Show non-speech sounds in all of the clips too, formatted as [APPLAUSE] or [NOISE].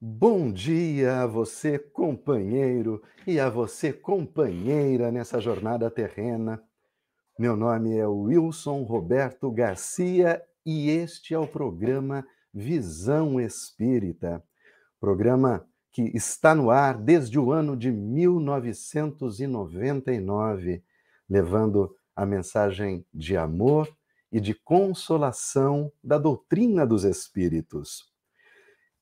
Bom dia a você, companheiro, e a você, companheira, nessa jornada terrena. Meu nome é Wilson Roberto Garcia e este é o programa Visão Espírita, programa que está no ar desde o ano de 1999, levando a mensagem de amor e de consolação da doutrina dos Espíritos.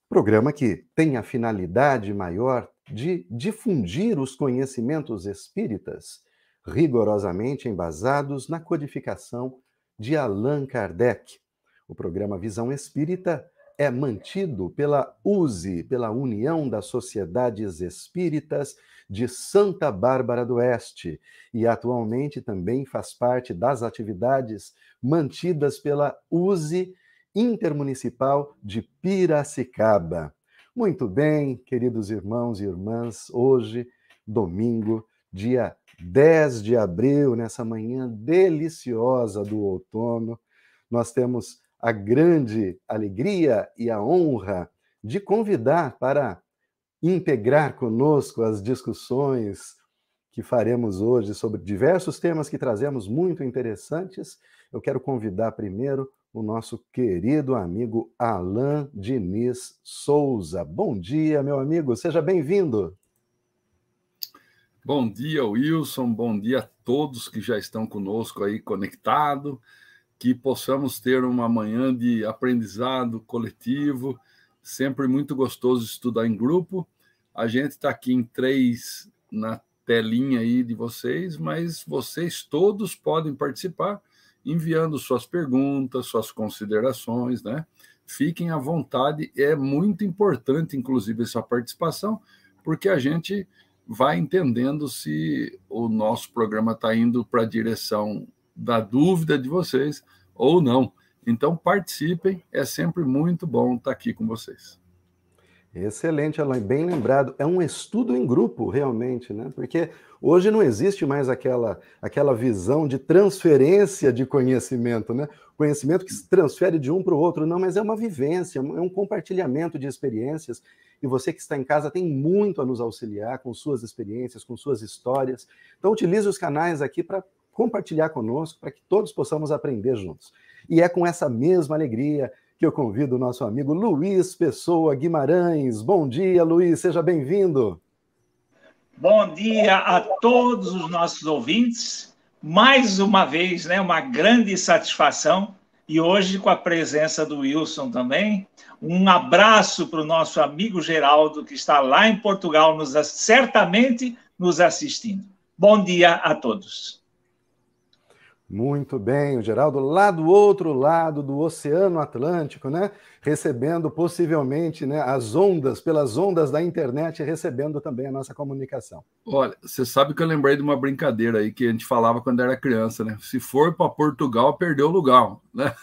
Programa que tem a finalidade maior de difundir os conhecimentos espíritas, rigorosamente embasados na codificação de Allan Kardec. O programa Visão Espírita é mantido pela USE, pela União das Sociedades Espíritas de Santa Bárbara do Oeste, e atualmente também faz parte das atividades mantidas pela USE Intermunicipal de Piracicaba. Muito bem, queridos irmãos e irmãs, hoje, domingo, dia 10 de abril, nessa manhã deliciosa do outono, nós temos a grande alegria e a honra de convidar para integrar conosco as discussões que faremos hoje sobre diversos temas que trazemos muito interessantes. Eu quero convidar primeiro o nosso querido amigo Alain Diniz Souza. Bom dia, meu amigo, seja bem-vindo. Bom dia, Wilson, bom dia a todos que já estão conosco aí conectado, que possamos ter uma manhã de aprendizado coletivo, sempre muito gostoso estudar em grupo. A gente está aqui em três na telinha aí de vocês, mas vocês todos podem participar enviando suas perguntas, suas considerações, né? Fiquem à vontade, é muito importante, inclusive, essa participação, porque a gente vai entendendo se o nosso programa está indo para a direção da dúvida de vocês ou não. Então, participem, é sempre muito bom estar aqui com vocês. Excelente, Alain, bem lembrado. É um estudo em grupo, realmente, né? Porque hoje não existe mais aquela, aquela visão de transferência de conhecimento, né? Conhecimento que se transfere de um para o outro, não, mas é uma vivência, é um compartilhamento de experiências. E você que está em casa tem muito a nos auxiliar com suas experiências, com suas histórias. Então, utilize os canais aqui para compartilhar conosco, para que todos possamos aprender juntos. E é com essa mesma alegria que eu convido o nosso amigo Luiz Pessoa Guimarães. Bom dia, Luiz, seja bem-vindo. Bom dia a todos os nossos ouvintes. Mais uma vez, né, uma grande satisfação e hoje com a presença do Wilson também. Um abraço para o nosso amigo Geraldo, que está lá em Portugal, nos, certamente nos assistindo. Bom dia a todos. Muito bem, o Geraldo, lá do outro lado do Oceano Atlântico, né? Recebendo possivelmente né, as ondas, pelas ondas da internet, recebendo também a nossa comunicação. Olha, você sabe que eu lembrei de uma brincadeira aí que a gente falava quando era criança, né? Se for para Portugal, perdeu o lugar, né? [LAUGHS]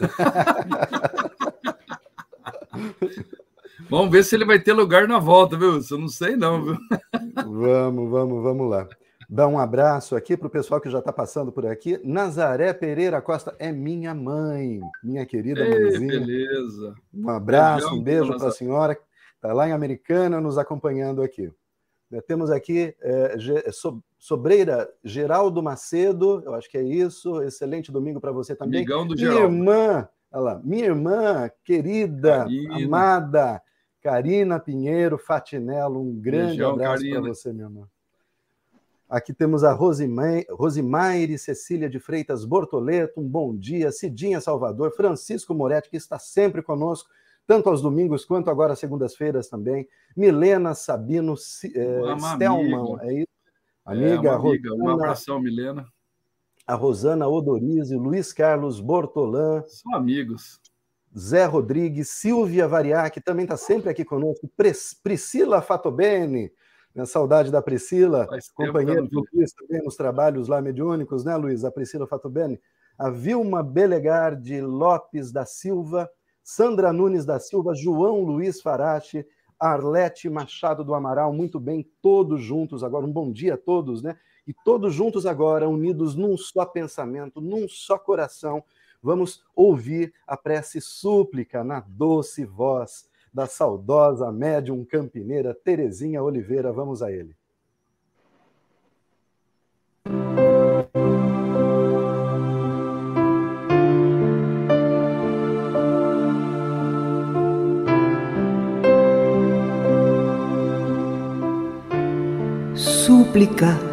Vamos ver se ele vai ter lugar na volta, viu? Eu não sei, não, viu? vamos, vamos, vamos lá. Dar um abraço aqui para o pessoal que já está passando por aqui. Nazaré Pereira Costa é minha mãe, minha querida Ei, mãezinha. Beleza. Um abraço, um beijo para a senhora está lá em Americana nos acompanhando aqui. É, temos aqui é, Sobreira Geraldo Macedo, eu acho que é isso. Excelente domingo para você também. Amigão do minha Geraldo. irmã, olha lá, minha irmã querida, Carina. amada, Karina Pinheiro Fatinello, um grande Beijão, abraço para você, minha irmã. Aqui temos a Rosimaire Cecília de Freitas Bortoleto, um bom dia. Cidinha Salvador, Francisco Moretti, que está sempre conosco, tanto aos domingos quanto agora às segundas-feiras também. Milena Sabino é, Stelman, é isso? Amiga, é amiga. Rosana, um abração, Milena. A Rosana Odorizzi, Luiz Carlos Bortolan. São amigos. Zé Rodrigues, Silvia Variac, também está sempre aqui conosco. Priscila Fatobene, minha saudade da Priscila, companheira do Luiz também nos trabalhos lá mediúnicos, né, Luiz? A Priscila Fatubene. A Vilma Belegarde Lopes da Silva, Sandra Nunes da Silva, João Luiz Farache, Arlete Machado do Amaral, muito bem, todos juntos agora. Um bom dia a todos, né? E todos juntos agora, unidos num só pensamento, num só coração, vamos ouvir a prece súplica na doce voz da saudosa médium campineira Terezinha Oliveira. Vamos a ele. Súplica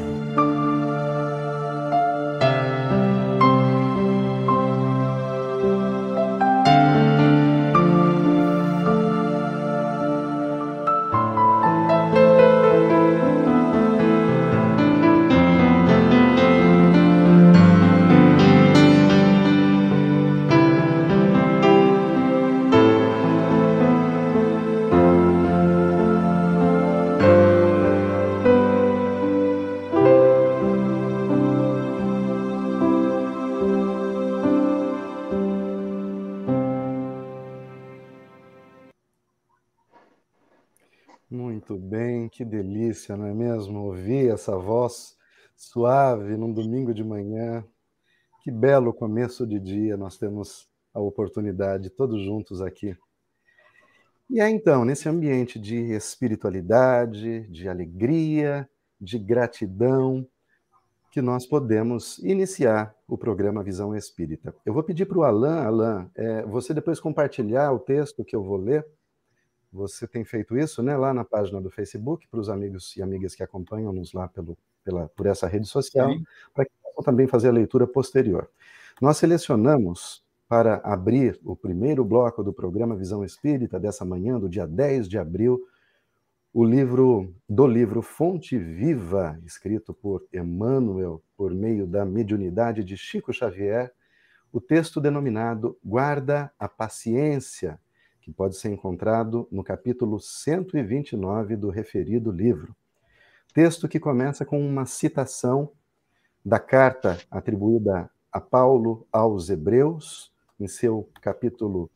Essa voz suave num domingo de manhã. Que belo começo de dia nós temos a oportunidade, todos juntos aqui. E é então, nesse ambiente de espiritualidade, de alegria, de gratidão, que nós podemos iniciar o programa Visão Espírita. Eu vou pedir para o Alain, Alain, é, você depois compartilhar o texto que eu vou ler você tem feito isso, né, lá na página do Facebook, para os amigos e amigas que acompanham-nos lá pelo, pela, por essa rede social, para que possam também fazer a leitura posterior. Nós selecionamos para abrir o primeiro bloco do programa Visão Espírita dessa manhã, do dia 10 de abril, o livro do livro Fonte Viva, escrito por Emmanuel por meio da mediunidade de Chico Xavier, o texto denominado Guarda a Paciência, que pode ser encontrado no capítulo 129 do referido livro. Texto que começa com uma citação da carta atribuída a Paulo aos Hebreus, em seu capítulo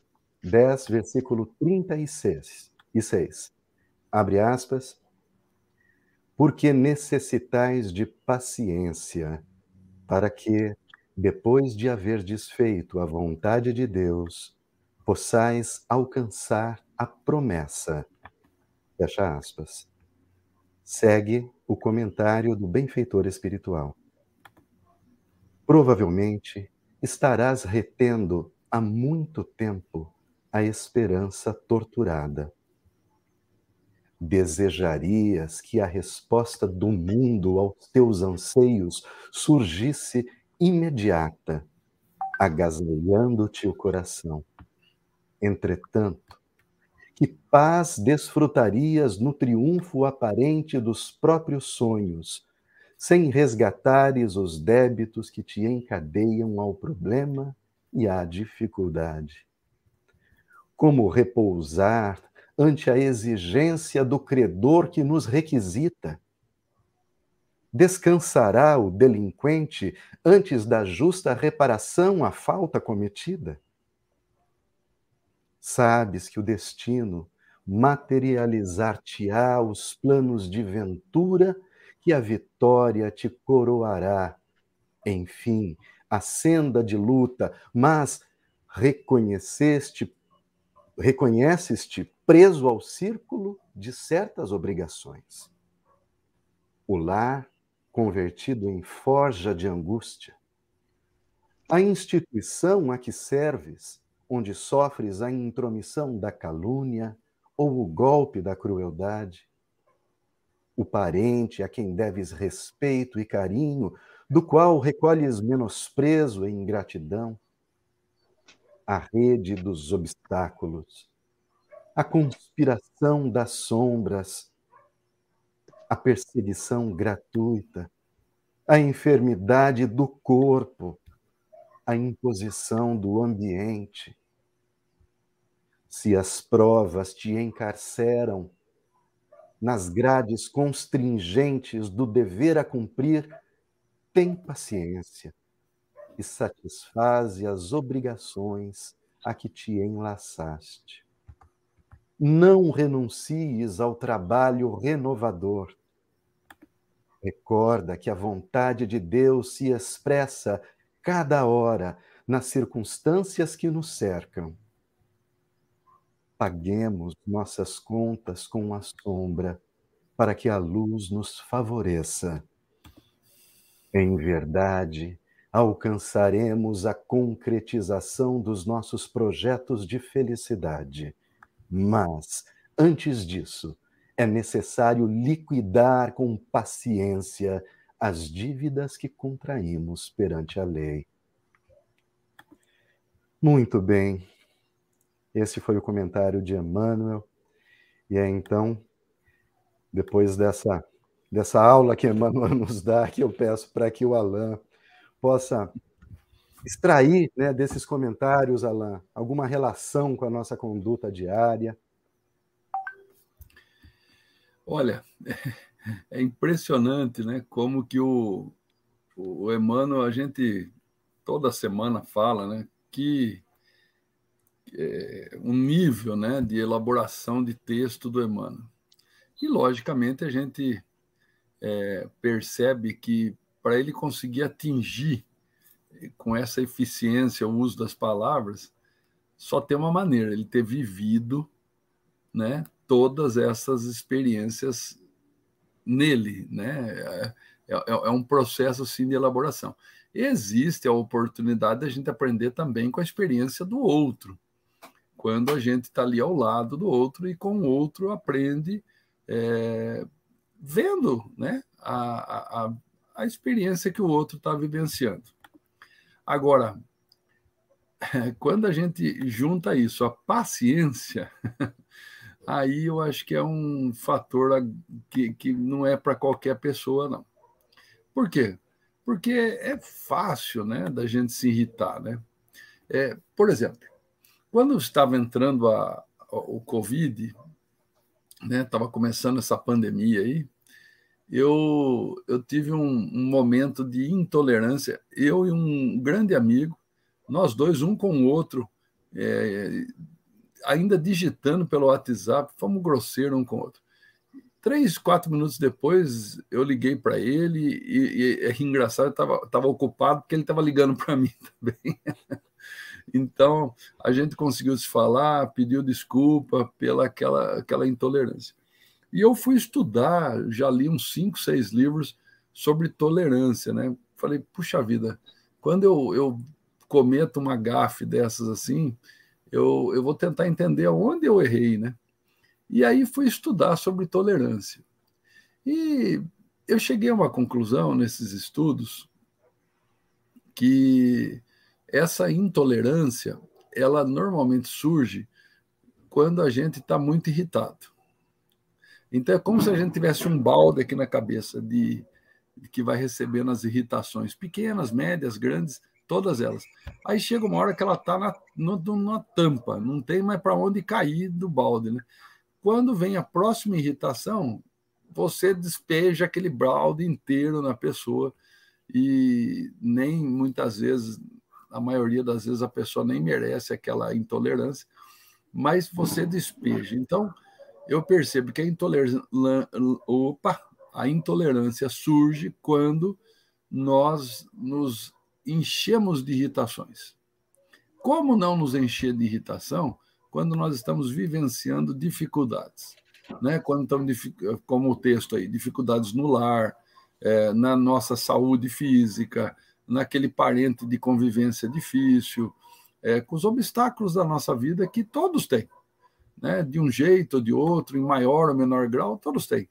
10, versículo 36. E 6. Abre aspas. Porque necessitais de paciência, para que, depois de haver desfeito a vontade de Deus, possais alcançar a promessa. Fecha aspas. Segue o comentário do benfeitor espiritual. Provavelmente estarás retendo há muito tempo a esperança torturada. Desejarias que a resposta do mundo aos teus anseios surgisse imediata, agasalhando-te o coração Entretanto, que paz desfrutarias no triunfo aparente dos próprios sonhos, sem resgatares os débitos que te encadeiam ao problema e à dificuldade. Como repousar ante a exigência do credor que nos requisita? Descansará o delinquente antes da justa reparação à falta cometida? Sabes que o destino materializar-te-á os planos de ventura que a vitória te coroará. Enfim, a senda de luta, mas reconheceste, reconheces-te preso ao círculo de certas obrigações. O lar convertido em forja de angústia. A instituição a que serves onde sofres a intromissão da calúnia ou o golpe da crueldade? O parente a quem deves respeito e carinho, do qual recolhes menosprezo e ingratidão? A rede dos obstáculos, a conspiração das sombras, a perseguição gratuita, a enfermidade do corpo, a imposição do ambiente. Se as provas te encarceram nas grades constringentes do dever a cumprir, tem paciência e satisfaze as obrigações a que te enlaçaste. Não renuncies ao trabalho renovador. Recorda que a vontade de Deus se expressa cada hora nas circunstâncias que nos cercam. Paguemos nossas contas com a sombra, para que a luz nos favoreça. Em verdade, alcançaremos a concretização dos nossos projetos de felicidade. Mas, antes disso, é necessário liquidar com paciência as dívidas que contraímos perante a lei. Muito bem. Esse foi o comentário de Emmanuel. E é então, depois dessa, dessa aula que Emmanuel [LAUGHS] nos dá, que eu peço para que o Alain possa extrair né, desses comentários, Alain, alguma relação com a nossa conduta diária. Olha, [LAUGHS] é impressionante, né? Como que o, o Emmanuel, a gente toda semana fala, né? Que é, um nível, né? De elaboração de texto do Emmanuel. E logicamente a gente é, percebe que para ele conseguir atingir com essa eficiência o uso das palavras, só tem uma maneira, ele ter vivido, né? Todas essas experiências nele, né? É, é, é, um processo assim de elaboração. Existe a oportunidade da gente aprender também com a experiência do outro, quando a gente está ali ao lado do outro e com o outro aprende é, vendo, né? A, a, a experiência que o outro está vivenciando. Agora, [LAUGHS] quando a gente junta isso, a paciência, [LAUGHS] aí eu acho que é um fator que, que não é para qualquer pessoa, não. Por quê? Porque é fácil né, da gente se irritar. Né? É, por exemplo, quando estava entrando a, a, o Covid, estava né, começando essa pandemia aí, eu, eu tive um, um, momento de intolerância, eu e um grande amigo, nós dois, um com o outro, é, ainda digitando pelo WhatsApp, fomos grosseiros um com o outro. Três, quatro minutos depois, eu liguei para ele e, e, é engraçado, estava tava ocupado porque ele estava ligando para mim [LAUGHS] também. então, a gente conseguiu se falar, pediu desculpa pela aquela, aquela intolerância. E eu fui estudar, já li uns cinco, seis livros sobre tolerância, né? Falei, puxa vida, quando eu, eu cometo uma gafe dessas assim, eu, eu vou tentar entender aonde eu errei, né? E aí fui estudar sobre tolerância. E eu cheguei a uma conclusão nesses estudos que essa intolerância, ela normalmente surge quando a gente está muito irritado. Então é como se a gente tivesse um balde aqui na cabeça de, de que vai recebendo as irritações pequenas, médias, grandes, todas elas. Aí chega uma hora que ela está na, na tampa, não tem mais para onde cair do balde. Né? Quando vem a próxima irritação, você despeja aquele balde inteiro na pessoa e nem muitas vezes, a maioria das vezes, a pessoa nem merece aquela intolerância, mas você despeja. Então, eu percebo que a intolerância, opa, a intolerância surge quando nós nos enchemos de irritações. Como não nos encher de irritação quando nós estamos vivenciando dificuldades? Né? Quando estamos, como o texto aí, dificuldades no lar, é, na nossa saúde física, naquele parente de convivência difícil, é, com os obstáculos da nossa vida que todos têm, né? de um jeito ou de outro, em maior ou menor grau, todos têm.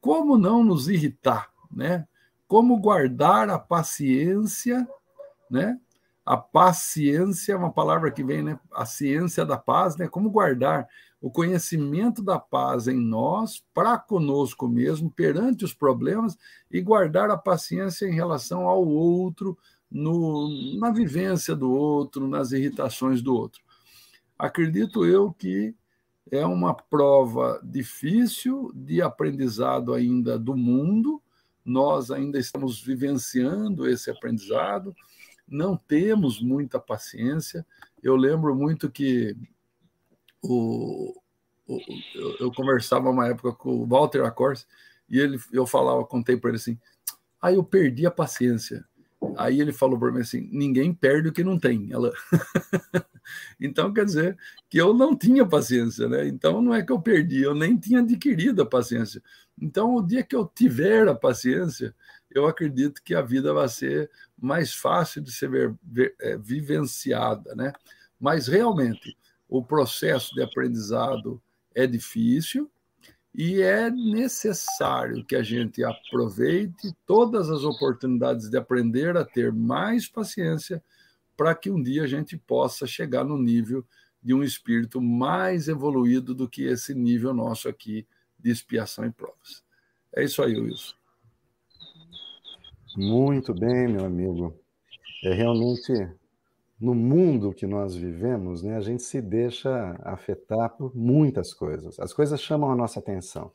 Como não nos irritar? Né? Como guardar a paciência, né? A paciência é uma palavra que vem, né? A ciência da paz, né? Como guardar o conhecimento da paz em nós, para conosco mesmo, perante os problemas, e guardar a paciência em relação ao outro, no, na vivência do outro, nas irritações do outro. Acredito eu que é uma prova difícil de aprendizado ainda do mundo, nós ainda estamos vivenciando esse aprendizado, não temos muita paciência. Eu lembro muito que o, o eu, eu, conversava uma época com o Walter Acors e ele, eu falava, contei para ele assim, aí ah, eu perdi a paciência. Aí ele falou para mim assim: ninguém perde o que não tem. Ela... [LAUGHS] então quer dizer que eu não tinha paciência, né? Então não é que eu perdi, eu nem tinha adquirido a paciência. Então o dia que eu tiver a paciência, eu acredito que a vida vai ser mais fácil de ser ver, ver, é, vivenciada, né? Mas realmente o processo de aprendizado é difícil, e é necessário que a gente aproveite todas as oportunidades de aprender a ter mais paciência para que um dia a gente possa chegar no nível de um espírito mais evoluído do que esse nível nosso aqui de expiação e provas. É isso aí, Wilson. Muito bem, meu amigo. É realmente no mundo que nós vivemos, né, a gente se deixa afetar por muitas coisas. As coisas chamam a nossa atenção.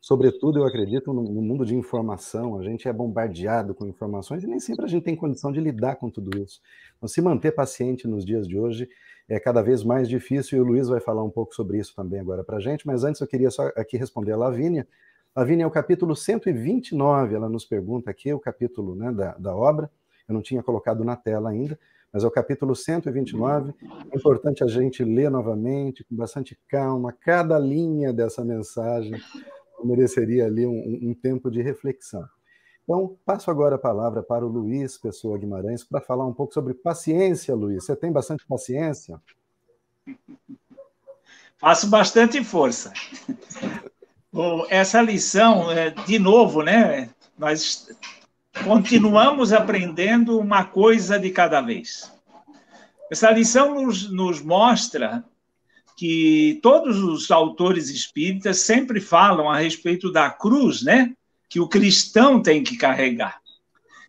Sobretudo, eu acredito, no, mundo de informação, a gente é bombardeado com informações e nem sempre a gente tem condição de lidar com tudo isso. Então, se manter paciente nos dias de hoje é cada vez mais difícil e o Luiz vai falar um pouco sobre isso também agora para a gente, mas antes eu queria só aqui responder a Lavínia. Lavínia é o capítulo 129, ela nos pergunta aqui, o capítulo né, da, da obra, eu não tinha colocado na tela ainda, mas é o capítulo 129. É importante a gente ler novamente, com bastante calma, cada linha dessa mensagem mereceria ali um, um tempo de reflexão. Então, passo agora a palavra para o Luiz Pessoa Guimarães para falar um pouco sobre paciência, Luiz. Você tem bastante paciência? Faço bastante força. Essa lição, é, de novo, né? Nós continuamos aprendendo uma coisa de cada vez. Essa lição nos, nos mostra que todos os autores espíritas sempre falam a respeito da cruz, né? Que o cristão tem que carregar.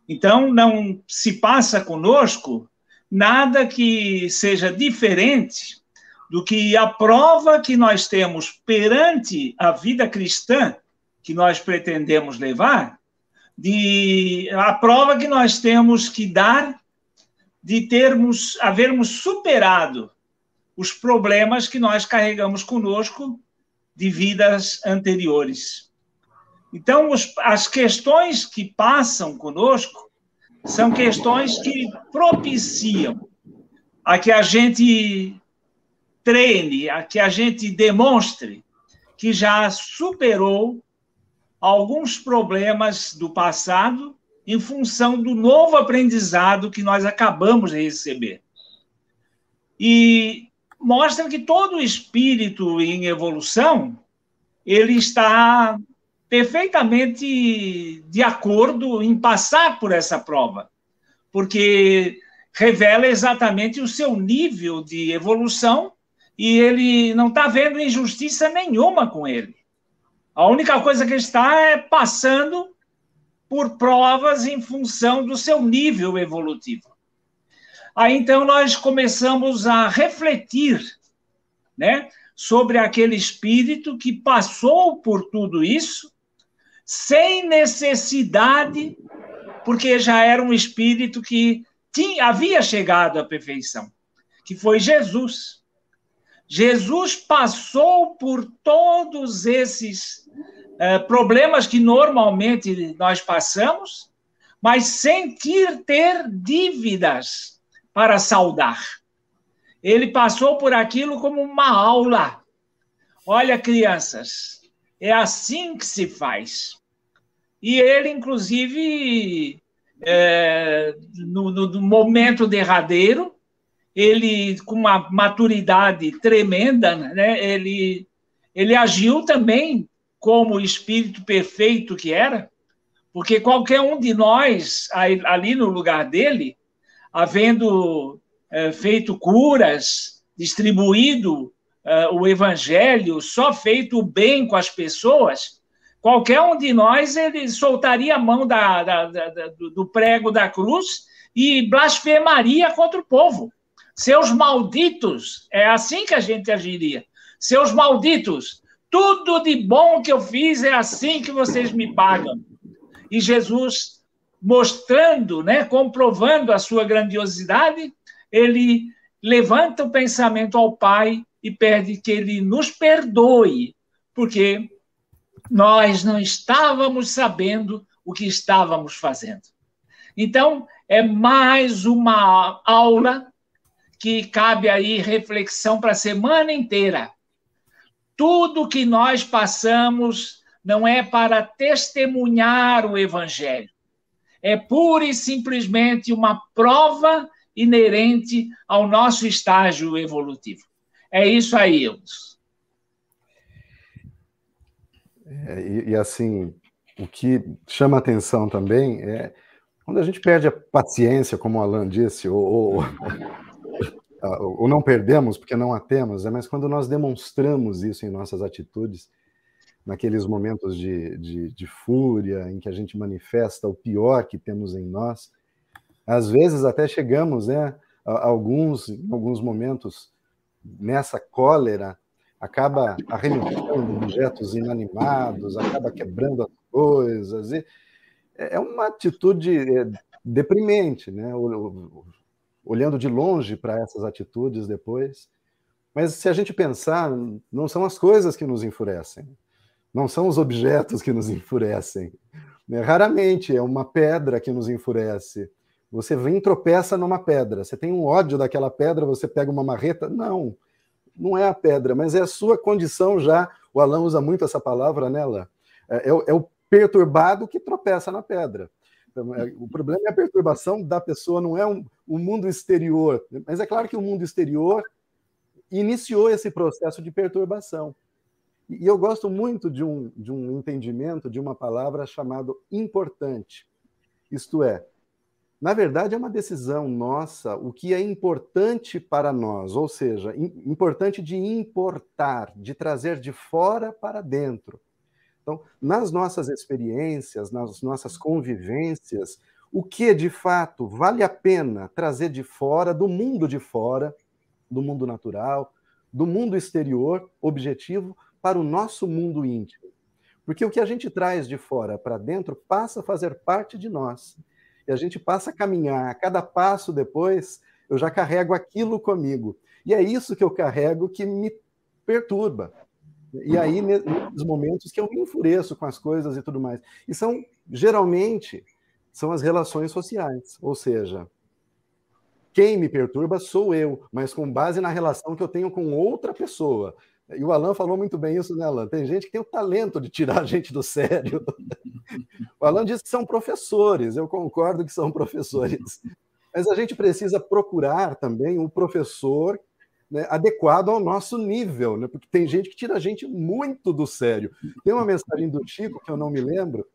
Então, não se passa conosco nada que seja diferente do que a prova que nós temos perante a vida cristã que nós pretendemos levar, de a prova que nós temos que dar de termos havermos superado os problemas que nós carregamos conosco de vidas anteriores. Então, os, as questões que passam conosco são questões que propiciam a que a gente treine, a que a gente demonstre que já superou alguns problemas do passado em função do novo aprendizado que nós acabamos de receber. E mostra que todo espírito em evolução ele está perfeitamente de acordo em passar por essa prova, porque revela exatamente o seu nível de evolução e ele não está vendo injustiça nenhuma com ele. A única coisa que está é passando por provas em função do seu nível evolutivo. Aí então nós começamos a refletir, né, sobre aquele espírito que passou por tudo isso sem necessidade, porque já era um espírito que tinha, havia chegado à perfeição, que foi Jesus. Jesus passou por todos esses é, problemas que normalmente nós passamos, mas sentir ter dívidas para saldar. Ele passou por aquilo como uma aula. Olha, crianças, é assim que se faz. E ele, inclusive, é, no, no momento derradeiro, ele, com uma maturidade tremenda, né, ele, ele agiu também como o espírito perfeito que era, porque qualquer um de nós, ali no lugar dele, havendo é, feito curas, distribuído é, o evangelho, só feito o bem com as pessoas, qualquer um de nós ele soltaria a mão da, da, da, do prego da cruz e blasfemaria contra o povo. Seus malditos, é assim que a gente agiria. Seus malditos, tudo de bom que eu fiz é assim que vocês me pagam. E Jesus, mostrando, né, comprovando a sua grandiosidade, ele levanta o pensamento ao Pai e pede que ele nos perdoe, porque nós não estávamos sabendo o que estávamos fazendo. Então, é mais uma aula que cabe aí reflexão para a semana inteira. Tudo que nós passamos não é para testemunhar o evangelho. É pura e simplesmente uma prova inerente ao nosso estágio evolutivo. É isso aí, Eudes. É, e, e, assim, o que chama atenção também é quando a gente perde a paciência, como o Alan disse, ou, ou, ou não perdemos porque não a temos, é, mas quando nós demonstramos isso em nossas atitudes, naqueles momentos de, de, de fúria, em que a gente manifesta o pior que temos em nós, às vezes até chegamos, né, a, alguns, em alguns momentos, nessa cólera, acaba arremessando objetos inanimados, acaba quebrando as coisas. E é uma atitude é, deprimente, né? Olhando de longe para essas atitudes depois. Mas se a gente pensar, não são as coisas que nos enfurecem, não são os objetos que nos enfurecem. Né? Raramente é uma pedra que nos enfurece, você vem e tropeça numa pedra. Você tem um ódio daquela pedra, você pega uma marreta. Não, não é a pedra, mas é a sua condição já. O Alain usa muito essa palavra, Alain? É, é, é o perturbado que tropeça na pedra. Então, é, o problema é a perturbação da pessoa, não é um, o mundo exterior. Mas é claro que o mundo exterior iniciou esse processo de perturbação. E eu gosto muito de um, de um entendimento de uma palavra chamada importante. Isto é, na verdade, é uma decisão nossa o que é importante para nós, ou seja, importante de importar, de trazer de fora para dentro. Então, nas nossas experiências, nas nossas convivências, o que de fato vale a pena trazer de fora, do mundo de fora, do mundo natural, do mundo exterior, objetivo, para o nosso mundo íntimo. Porque o que a gente traz de fora para dentro passa a fazer parte de nós e a gente passa a caminhar. A cada passo depois, eu já carrego aquilo comigo. E é isso que eu carrego que me perturba. E aí, nesses momentos que eu me enfureço com as coisas e tudo mais. E são, geralmente, são as relações sociais. Ou seja, quem me perturba sou eu, mas com base na relação que eu tenho com outra pessoa. E o Alan falou muito bem isso, né, Alan? Tem gente que tem o talento de tirar a gente do sério. O Alan disse que são professores, eu concordo que são professores. Mas a gente precisa procurar também um professor né, adequado ao nosso nível, né? porque tem gente que tira a gente muito do sério. Tem uma mensagem do Chico, que eu não me lembro,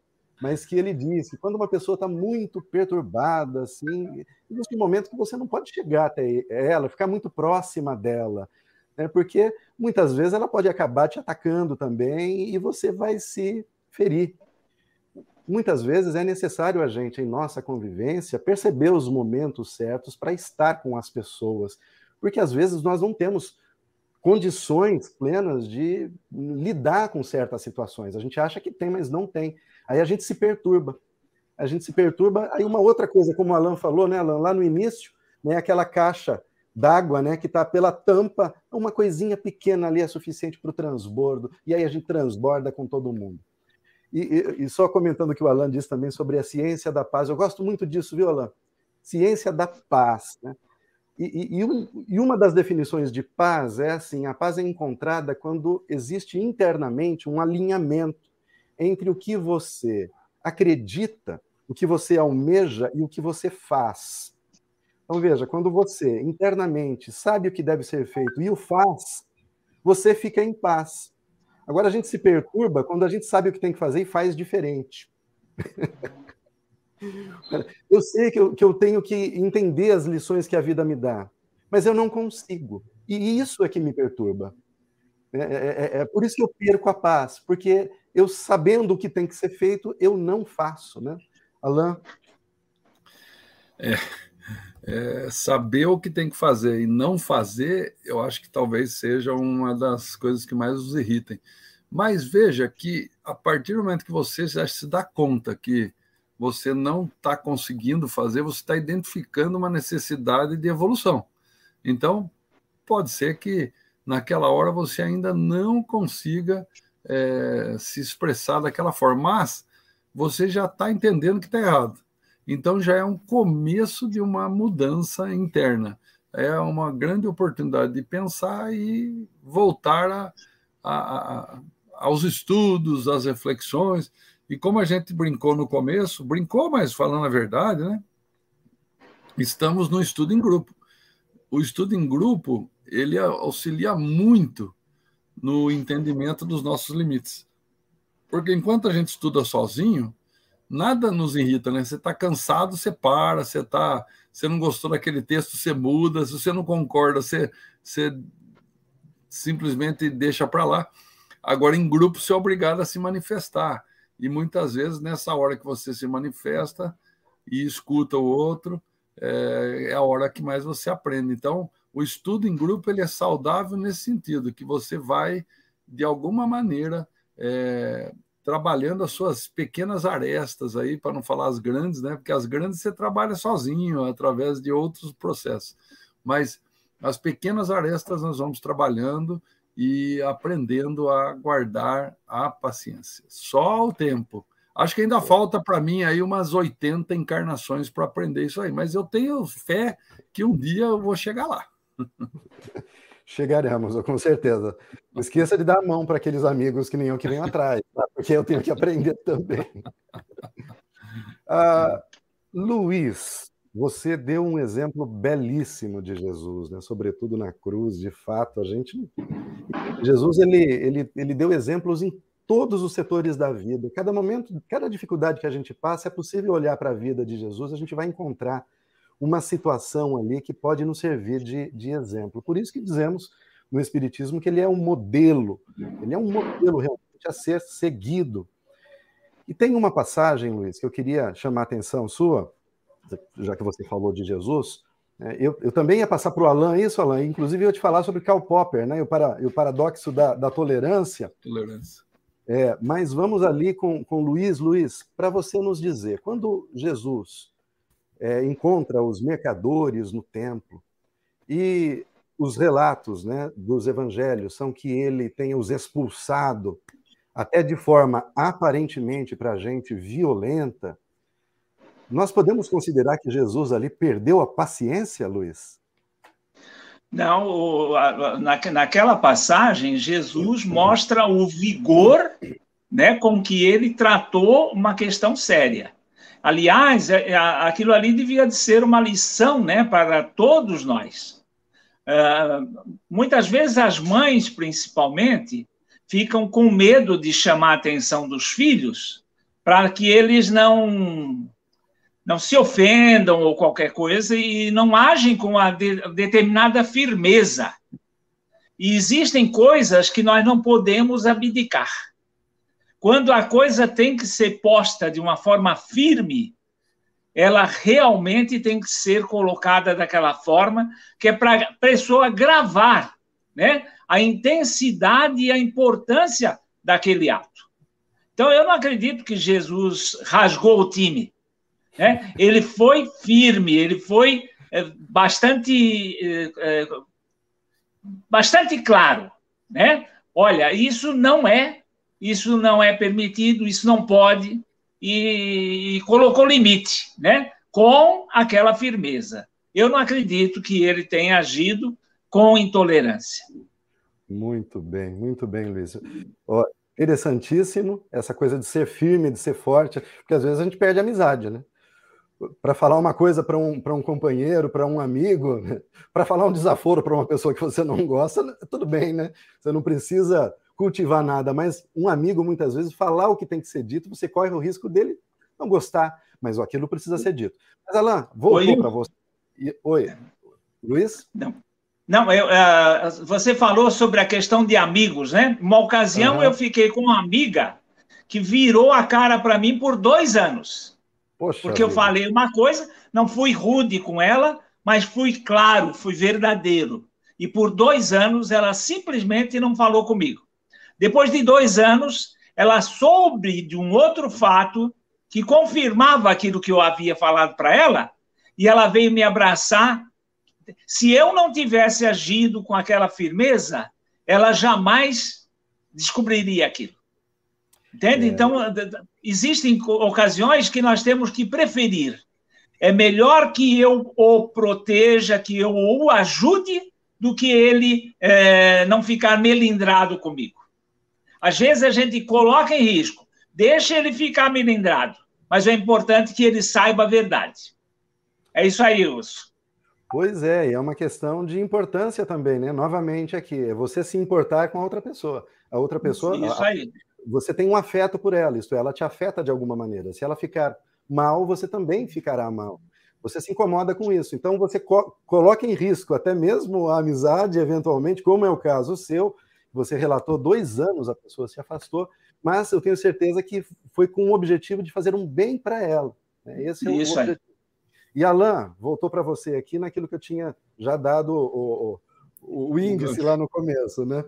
mas que ele disse: quando uma pessoa está muito perturbada, assim, existe um momento que você não pode chegar até ela, ficar muito próxima dela né? porque muitas vezes ela pode acabar te atacando também e você vai se ferir. Muitas vezes é necessário a gente, em nossa convivência, perceber os momentos certos para estar com as pessoas, porque às vezes nós não temos condições plenas de lidar com certas situações. A gente acha que tem, mas não tem. Aí a gente se perturba. A gente se perturba. Aí uma outra coisa, como o Alan falou, né, Alan, lá no início, né, aquela caixa d'água, né, que está pela tampa, uma coisinha pequena ali é suficiente para o transbordo, e aí a gente transborda com todo mundo. E, e, e, só comentando o que o Alan disse também sobre a ciência da paz, eu gosto muito disso, viu, Alan? Ciência da paz. Né? E, e, um, e uma das definições de paz é assim: a paz é encontrada quando existe internamente um alinhamento entre o que você acredita, o que você almeja e o que você faz. Então, veja, quando você internamente sabe o que deve ser feito e o faz, você fica em paz. Agora, a gente se perturba quando a gente sabe o que tem que fazer e faz diferente. [LAUGHS] eu sei que eu, que eu tenho que entender as lições que a vida me dá, mas eu não consigo. E isso é que me perturba. É, é, é, é, por isso que eu perco a paz, porque eu sabendo o que tem que ser feito, eu não faço, né? Alain? É, é, saber o que tem que fazer e não fazer, eu acho que talvez seja uma das coisas que mais nos irritem. Mas veja que a partir do momento que você já se dá conta que você não está conseguindo fazer, você está identificando uma necessidade de evolução. Então, pode ser que naquela hora você ainda não consiga é, se expressar daquela forma, mas você já está entendendo que está errado. Então já é um começo de uma mudança interna. É uma grande oportunidade de pensar e voltar a, a, a, aos estudos, às reflexões. E como a gente brincou no começo, brincou, mas falando a verdade, né? Estamos no estudo em grupo. O estudo em grupo ele auxilia muito no entendimento dos nossos limites. Porque enquanto a gente estuda sozinho, nada nos irrita, né? Você está cansado, você para, você tá, você não gostou daquele texto, você muda, se você não concorda, você, você simplesmente deixa para lá. Agora, em grupo, você é obrigado a se manifestar. E muitas vezes, nessa hora que você se manifesta e escuta o outro, é, é a hora que mais você aprende. Então, o estudo em grupo ele é saudável nesse sentido, que você vai, de alguma maneira, é, trabalhando as suas pequenas arestas aí, para não falar as grandes, né? Porque as grandes você trabalha sozinho, através de outros processos. Mas as pequenas arestas nós vamos trabalhando e aprendendo a guardar a paciência. Só o tempo. Acho que ainda falta para mim aí umas 80 encarnações para aprender isso aí, mas eu tenho fé que um dia eu vou chegar lá. Chegaremos, com certeza. Não esqueça de dar a mão para aqueles amigos que nem eu que vêm atrás, tá? porque eu tenho que aprender também. Ah, Luiz, você deu um exemplo belíssimo de Jesus, né? sobretudo na cruz, de fato, a gente. Jesus ele, ele, ele deu exemplos em todos os setores da vida. Cada momento, cada dificuldade que a gente passa, é possível olhar para a vida de Jesus, a gente vai encontrar uma situação ali que pode nos servir de, de exemplo. Por isso que dizemos no Espiritismo que ele é um modelo, ele é um modelo realmente a ser seguido. E tem uma passagem, Luiz, que eu queria chamar a atenção sua, já que você falou de Jesus. Né? Eu, eu também ia passar para o Alain isso, Alain. Inclusive, eu ia te falar sobre Karl Popper, né? o, para, o paradoxo da, da tolerância. Tolerância. É, mas vamos ali com, com Luiz. Luiz, para você nos dizer, quando Jesus é, encontra os mercadores no templo. E os relatos né, dos evangelhos são que ele tenha os expulsado, até de forma aparentemente para a gente violenta. Nós podemos considerar que Jesus ali perdeu a paciência, Luiz? Não, naquela passagem, Jesus mostra o vigor né, com que ele tratou uma questão séria. Aliás, é, é, aquilo ali devia de ser uma lição né, para todos nós. Uh, muitas vezes as mães, principalmente, ficam com medo de chamar a atenção dos filhos para que eles não não se ofendam ou qualquer coisa e não agem com a de, determinada firmeza. E existem coisas que nós não podemos abdicar. Quando a coisa tem que ser posta de uma forma firme, ela realmente tem que ser colocada daquela forma que é para a pessoa gravar né, a intensidade e a importância daquele ato. Então, eu não acredito que Jesus rasgou o time. Né? Ele foi firme, ele foi é, bastante, é, é, bastante claro. Né? Olha, isso não é isso não é permitido, isso não pode, e, e colocou limite, né? Com aquela firmeza. Eu não acredito que ele tenha agido com intolerância. Muito bem, muito bem, Luiz. Ó, interessantíssimo essa coisa de ser firme, de ser forte, porque às vezes a gente perde a amizade, né? para falar uma coisa para um, um companheiro, para um amigo, [LAUGHS] para falar um desaforo para uma pessoa que você não gosta, tudo bem, né? Você não precisa cultivar nada, mas um amigo, muitas vezes, falar o que tem que ser dito, você corre o risco dele não gostar, mas aquilo precisa ser dito. Mas, Alain, voltou para você. Oi, Luiz? Não. Não, eu, uh, você falou sobre a questão de amigos, né? Uma ocasião uhum. eu fiquei com uma amiga que virou a cara para mim por dois anos. Poxa porque vida. eu falei uma coisa, não fui rude com ela, mas fui claro, fui verdadeiro. E por dois anos ela simplesmente não falou comigo. Depois de dois anos, ela soube de um outro fato que confirmava aquilo que eu havia falado para ela, e ela veio me abraçar. Se eu não tivesse agido com aquela firmeza, ela jamais descobriria aquilo. Entende? É. Então, existem ocasiões que nós temos que preferir. É melhor que eu o proteja, que eu o ajude, do que ele é, não ficar melindrado comigo. Às vezes a gente coloca em risco, deixa ele ficar melindrado mas é importante que ele saiba a verdade. É isso aí, Urso. Pois é, e é uma questão de importância também, né? Novamente aqui, é você se importar com a outra pessoa. A outra pessoa. Isso aí. Você tem um afeto por ela, isto é, ela te afeta de alguma maneira. Se ela ficar mal, você também ficará mal. Você se incomoda com isso. Então você co coloca em risco até mesmo a amizade, eventualmente, como é o caso seu. Você relatou dois anos, a pessoa se afastou, mas eu tenho certeza que foi com o objetivo de fazer um bem para ela. Né? Esse é o Isso objetivo. Aí. E Alain, voltou para você aqui naquilo que eu tinha já dado o, o, o índice lá no começo, né?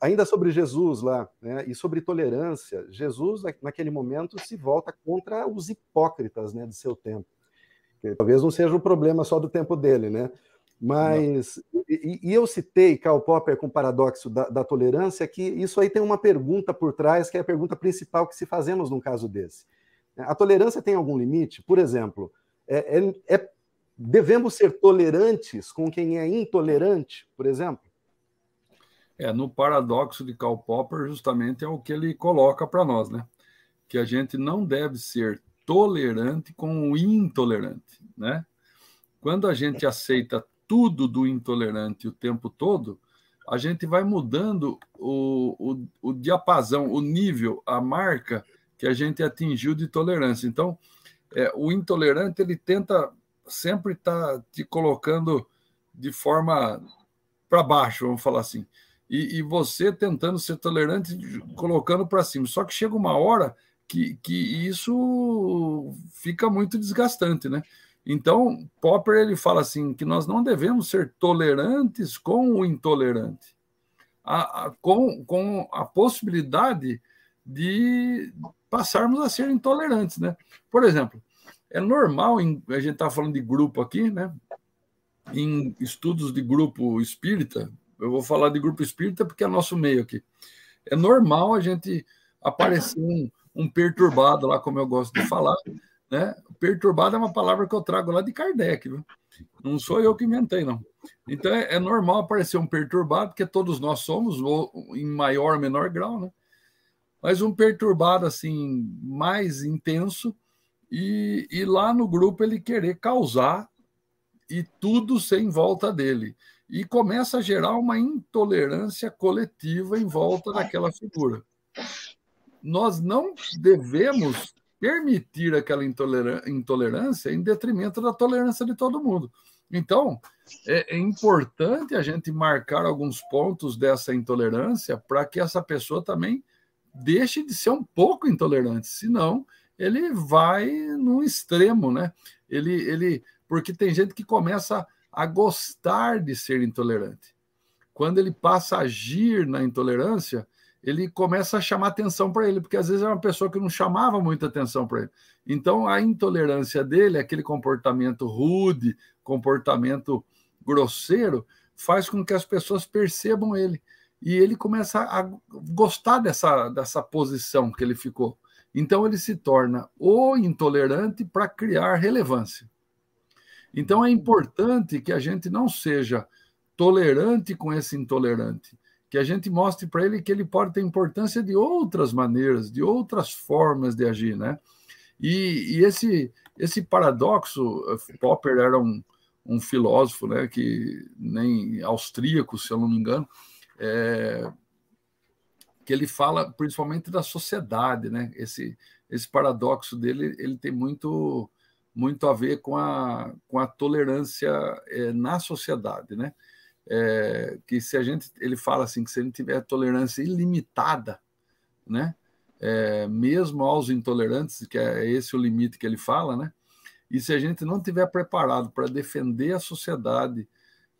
Ainda sobre Jesus lá, né? E sobre tolerância, Jesus naquele momento se volta contra os hipócritas, né, de seu tempo. Que talvez não seja o problema só do tempo dele, né? Mas, e, e, eu citei Karl Popper com o paradoxo da, da, tolerância, que isso aí tem uma pergunta por trás, que é a pergunta principal que se fazemos num caso desse. A tolerância tem algum limite? Por exemplo, é, é, é, devemos ser tolerantes com quem é intolerante, por exemplo? É, no paradoxo de Karl Popper, justamente é o que ele coloca para nós, né? Que a gente não deve ser tolerante com o intolerante, né? Quando a gente aceita tudo do intolerante o tempo todo, a gente vai mudando o, o, o diapasão, o nível, a marca que a gente atingiu de tolerância. Então, é, o intolerante ele tenta sempre estar tá te colocando de forma para baixo, vamos falar assim. E, e, você tentando ser tolerante, colocando para cima. Só que chega uma hora que, que isso fica muito desgastante, né? Então, Popper ele fala assim que nós não devemos ser tolerantes com o intolerante, a, a, com, com a possibilidade de passarmos a ser intolerantes, né? Por exemplo, é normal, em, a gente está falando de grupo aqui, né? Em estudos de grupo espírita, eu vou falar de grupo espírita porque é nosso meio aqui. É normal a gente aparecer um, um perturbado lá, como eu gosto de falar, né? Perturbado é uma palavra que eu trago lá de Kardec, viu? não sou eu que inventei, não. Então é, é, normal aparecer um perturbado, porque todos nós somos, ou em maior ou menor grau, né? Mas um perturbado assim, mais intenso, e, e lá no grupo ele querer causar e tudo ser em volta dele. E começa a gerar uma intolerância coletiva em volta daquela figura. Nós não devemos permitir aquela intolerância em detrimento da tolerância de todo mundo. Então, é, é importante a gente marcar alguns pontos dessa intolerância para que essa pessoa também deixe de ser um pouco intolerante, senão ele vai no extremo, né? Ele, ele, porque tem gente que começa a gostar de ser intolerante. Quando ele passa a agir na intolerância, ele começa a chamar atenção para ele, porque às vezes é uma pessoa que não chamava muita atenção para ele. Então, a intolerância dele, aquele comportamento rude, comportamento grosseiro, faz com que as pessoas percebam ele. E ele começa a gostar dessa, dessa posição que ele ficou. Então, ele se torna o intolerante para criar relevância. Então, é importante que a gente não seja tolerante com esse intolerante, que a gente mostre para ele que ele pode ter importância de outras maneiras, de outras formas de agir, né? E, e, esse, Esse paradoxo, Popper era um, um filósofo, né, que nem austríaco, se eu não me engano, é, que ele fala principalmente da sociedade, né? Esse esse paradoxo dele, ele tem muito muito a ver com a, com a tolerância é, na sociedade, né? É, que se a gente, ele fala assim, que se a gente tiver tolerância ilimitada, né? É, mesmo aos intolerantes, que é esse o limite que ele fala, né? E se a gente não tiver preparado para defender a sociedade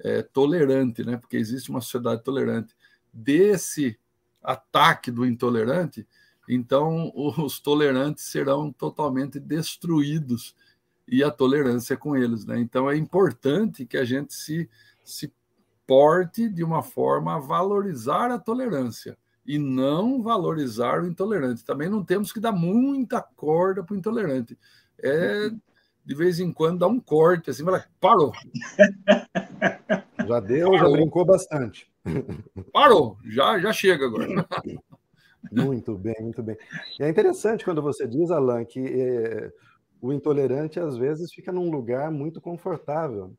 é, tolerante, né? Porque existe uma sociedade tolerante desse ataque do intolerante, então os tolerantes serão totalmente destruídos e a tolerância com eles, né? Então é importante que a gente se se porte de uma forma a valorizar a tolerância e não valorizar o intolerante. Também não temos que dar muita corda para o intolerante. É de vez em quando dá um corte, assim, fala, parou. [LAUGHS] Já deu, parou. já brincou bastante. [LAUGHS] Parou, já, já chega agora. [LAUGHS] Muito bem, muito bem. E é interessante quando você diz, Alan, que é, o intolerante às vezes fica num lugar muito confortável.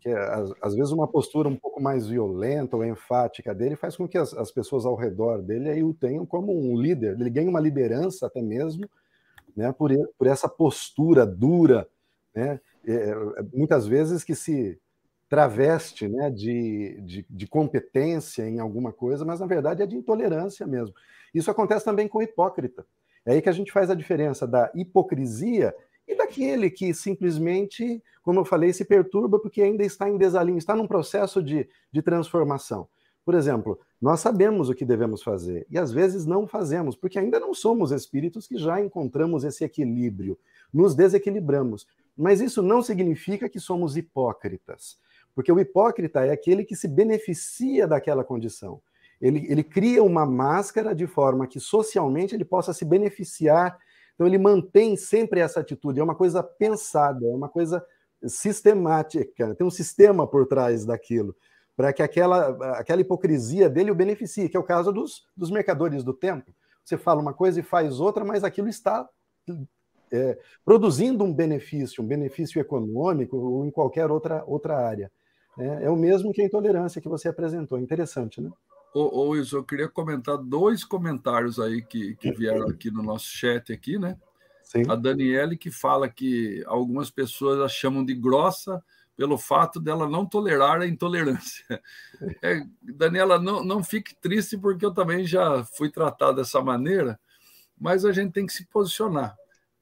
Que é, às, às, vezes uma postura um pouco mais violenta ou enfática dele faz com que as, as pessoas ao redor dele aí o tenham como um líder. Ele ganha uma liderança até mesmo né, por, por essa postura dura, né, é, é, muitas vezes que se traveste né, de, de, de, competência em alguma coisa, mas na verdade é de intolerância mesmo. Isso acontece também com o hipócrita. É aí que a gente faz a diferença da hipocrisia e daquele que simplesmente, como eu falei, se perturba porque ainda está em desalinho, está num processo de, de transformação. Por exemplo, nós sabemos o que devemos fazer e às vezes não fazemos, porque ainda não somos espíritos que já encontramos esse equilíbrio, nos desequilibramos. Mas isso não significa que somos hipócritas, porque o hipócrita é aquele que se beneficia daquela condição. Ele, ele cria uma máscara de forma que socialmente ele possa se beneficiar. Então ele mantém sempre essa atitude, é uma coisa pensada, é uma coisa sistemática, tem um sistema por trás daquilo para que aquela, aquela hipocrisia dele o beneficie, que é o caso dos, dos mercadores do tempo. Você fala uma coisa e faz outra, mas aquilo está é, produzindo um benefício, um benefício econômico ou em qualquer outra, outra área. É, é o mesmo que a intolerância que você apresentou. Interessante, né? Ô, ô Wilson, eu queria comentar dois comentários aí que, que vieram aqui no nosso chat aqui, né? Sim. A Daniele que fala que algumas pessoas a chamam de grossa, pelo fato dela não tolerar a intolerância. [LAUGHS] É, Daniela, não, não fique triste, porque eu também já fui tratado dessa maneira, mas a gente tem que se posicionar.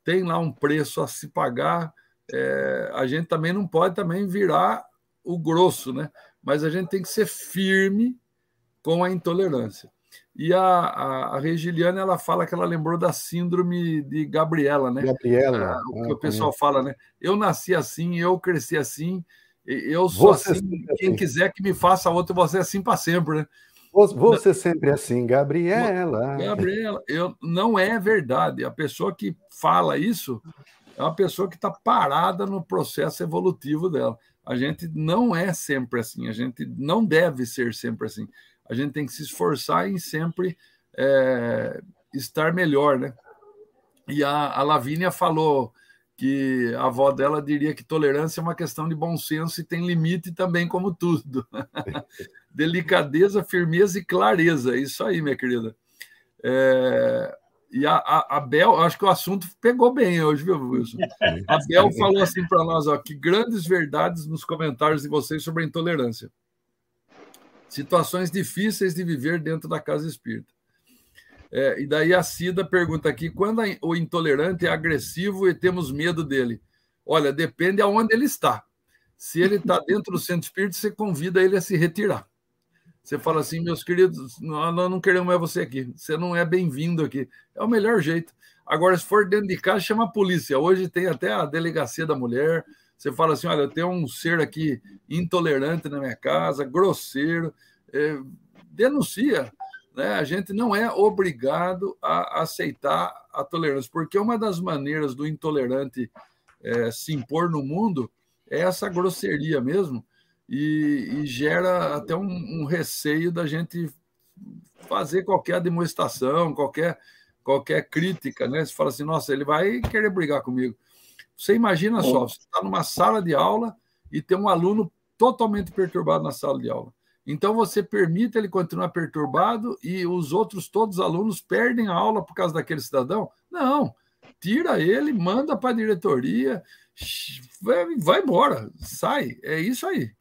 Tem lá um preço a se pagar, é, a gente também não pode também virar o grosso, né? mas a gente tem que ser firme com a intolerância. E a, a, a, Regiliana ela fala que ela lembrou da síndrome de Gabriela, né? Gabriela. Ah, o que ah, o pessoal é. fala, né? Eu nasci assim, eu cresci assim, eu sou você assim. Quem assim. quiser que me faça outro, você é assim para sempre, né? Você sempre assim, Gabriela. Gabriela, eu, não é verdade. A pessoa que fala isso é uma pessoa que está parada no processo evolutivo dela. A gente não é sempre assim, a gente não deve ser sempre assim a gente tem que se esforçar em sempre é, estar melhor, né? E a, a Lavínia falou que a avó dela diria que tolerância é uma questão de bom senso e tem limite também, como tudo. [LAUGHS] Delicadeza, firmeza e clareza. É isso aí, minha querida. É... E a, a, a, Bel, acho que o assunto pegou bem hoje, viu, Wilson? [LAUGHS] A Bel falou assim para nós: ó, que grandes verdades nos comentários de vocês sobre a intolerância situações difíceis de viver dentro da casa espírita. É, e daí a Cida pergunta aqui: quando o intolerante é agressivo e temos medo dele? Olha, depende aonde ele está. Se ele está [LAUGHS] dentro do centro espírita, você convida ele a se retirar. Você fala assim, meus queridos, nós não queremos mais você aqui. Você não é bem-vindo aqui. É o melhor jeito. Agora, se for dentro de casa, chama a polícia. Hoje tem até a delegacia da mulher. Você fala assim: olha, eu tenho um ser aqui intolerante na minha casa, grosseiro, é, denuncia. Né? A gente não é obrigado a aceitar a tolerância, porque uma das maneiras do intolerante é, se impor no mundo é essa grosseria mesmo, e, e gera até um, um, receio da gente fazer qualquer demonstração, qualquer, qualquer crítica, né? Você fala assim, nossa, ele vai querer brigar comigo. Você imagina só, você está numa sala de aula e tem um aluno totalmente perturbado na sala de aula. Então você permite ele continuar perturbado e os outros todos os alunos perdem a aula por causa daquele cidadão? Não. Tira ele, manda para a diretoria, vai, vai embora, sai. É isso aí.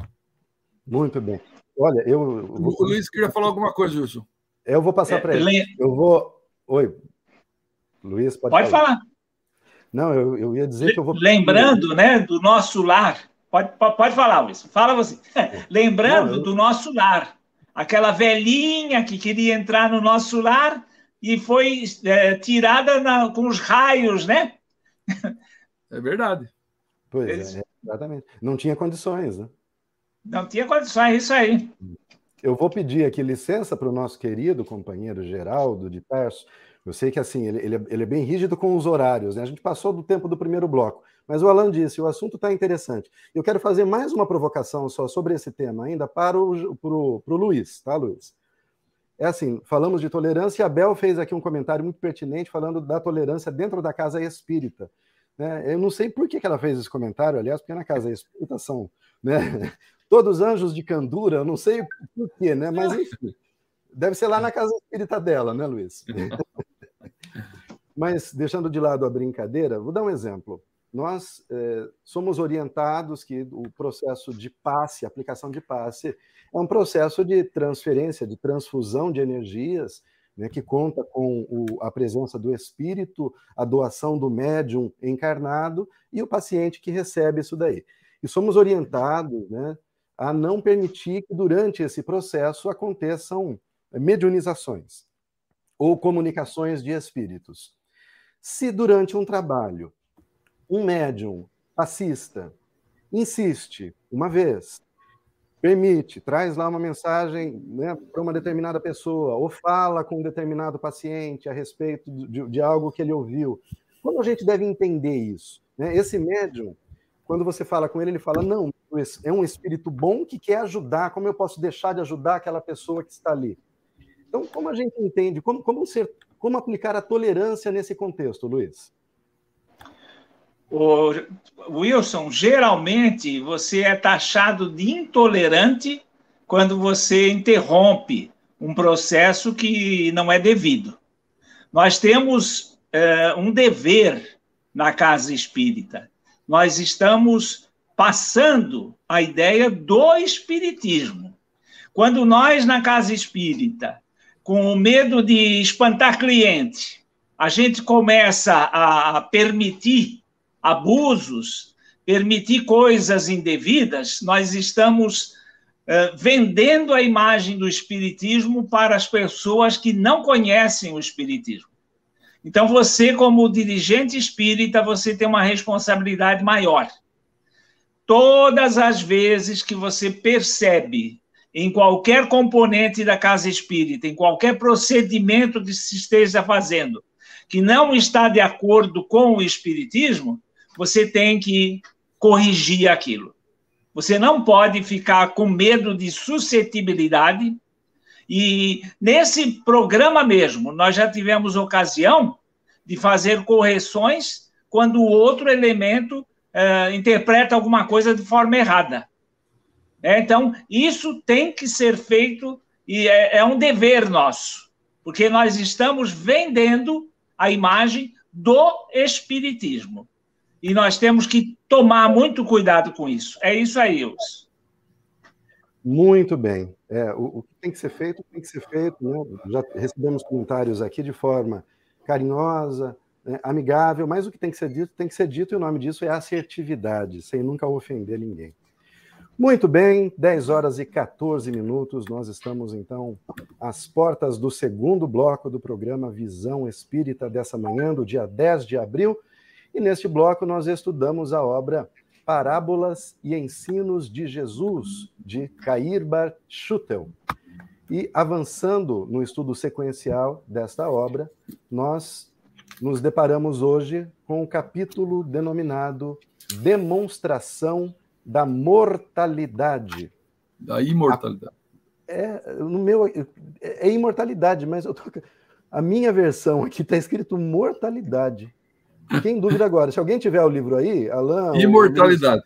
Muito bem. Olha, eu. O Luiz queria falar alguma coisa, Wilson. Eu vou passar para ele. Eu vou. Oi. Luiz, pode, pode falar. falar. Não, eu, eu ia dizer que eu vou. Lembrando, né, do nosso lar. Pode, pode falar, Luiz. Fala você. [LAUGHS] Lembrando Não, eu... do nosso lar. Aquela velhinha que queria entrar no nosso lar e foi é, tirada na, com os raios, né? [LAUGHS] É verdade. Pois Eles... é, exatamente. Não tinha condições, né? Não tinha condições, é isso aí. Eu vou pedir aqui licença para o nosso querido companheiro Geraldo de Perso. Eu sei que assim ele, ele, é, ele, é bem rígido com os horários, né? A gente passou do tempo do primeiro bloco, mas o Alan disse: o assunto está interessante. Eu quero fazer mais uma provocação só sobre esse tema ainda para o, pro, pro Luiz, tá, Luiz? É assim, falamos de tolerância e a Bel fez aqui um comentário muito pertinente falando da tolerância dentro da casa espírita. Né? Eu não sei por que, que ela fez esse comentário, aliás, porque na casa espírita são né, [LAUGHS] todos anjos de candura, eu não sei por quê, né? Mas enfim, deve ser lá na casa espírita dela, né, Luiz? [LAUGHS] Mas deixando de lado a brincadeira, vou dar um exemplo. Nós é, somos orientados que o processo de passe, aplicação de passe, é um processo de transferência, de transfusão de energias, né, que conta com o, a presença do espírito, a doação do médium encarnado e o paciente que recebe isso daí. E somos orientados né, a não permitir que durante esse processo aconteçam mediunizações ou comunicações de espíritos. Se durante um trabalho um médium passista insiste uma vez, permite, traz lá uma mensagem né, para uma determinada pessoa, ou fala com um determinado paciente a respeito de, de algo que ele ouviu, como a gente deve entender isso? Né? Esse médium, quando você fala com ele, ele fala: não, é um espírito bom que quer ajudar, como eu posso deixar de ajudar aquela pessoa que está ali? Então, como a gente entende, como, como, ser, como aplicar a tolerância nesse contexto, Luiz? O Wilson, geralmente você é taxado de intolerante quando você interrompe um processo que não é devido. Nós temos é, um dever na casa espírita. Nós estamos passando a ideia do espiritismo. Quando nós, na casa espírita, com medo de espantar cliente, a gente começa a permitir abusos, permitir coisas indevidas, nós estamos uh, vendendo a imagem do espiritismo para as pessoas que não conhecem o espiritismo. Então, você, como dirigente espírita, você tem uma responsabilidade maior. Todas as vezes que você percebe em qualquer componente da casa espírita, em qualquer procedimento que se esteja fazendo, que não está de acordo com o espiritismo, você tem que corrigir aquilo. Você não pode ficar com medo de suscetibilidade. E nesse programa mesmo, nós já tivemos ocasião de fazer correções quando o outro elemento uh, interpreta alguma coisa de forma errada. É, então, isso tem que ser feito e é, é um dever nosso, porque nós estamos vendendo a imagem do espiritismo. E nós temos que tomar muito cuidado com isso. É isso aí, Ilse. Muito bem. É, o, o, que tem que ser feito, tem que ser feito. Né? Já recebemos comentários aqui de forma carinhosa, né, amigável, mas o que tem que ser dito, tem que ser dito, e o nome disso é assertividade, sem nunca ofender ninguém. Muito bem, 10 horas e 14 minutos, nós estamos então às portas do segundo bloco do programa Visão Espírita dessa manhã, do dia 10 de abril, e neste bloco nós estudamos a obra Parábolas e Ensinos de Jesus, de Cair Bar Schutel. E avançando no estudo sequencial desta obra, nós nos deparamos hoje com o capítulo denominado Demonstração da Mortalidade. Da imortalidade. É, no meu é, é imortalidade, mas eu tô, a minha versão aqui está escrito mortalidade. Fiquei em dúvida agora. Se alguém tiver o livro aí, Alain. Imortalidade.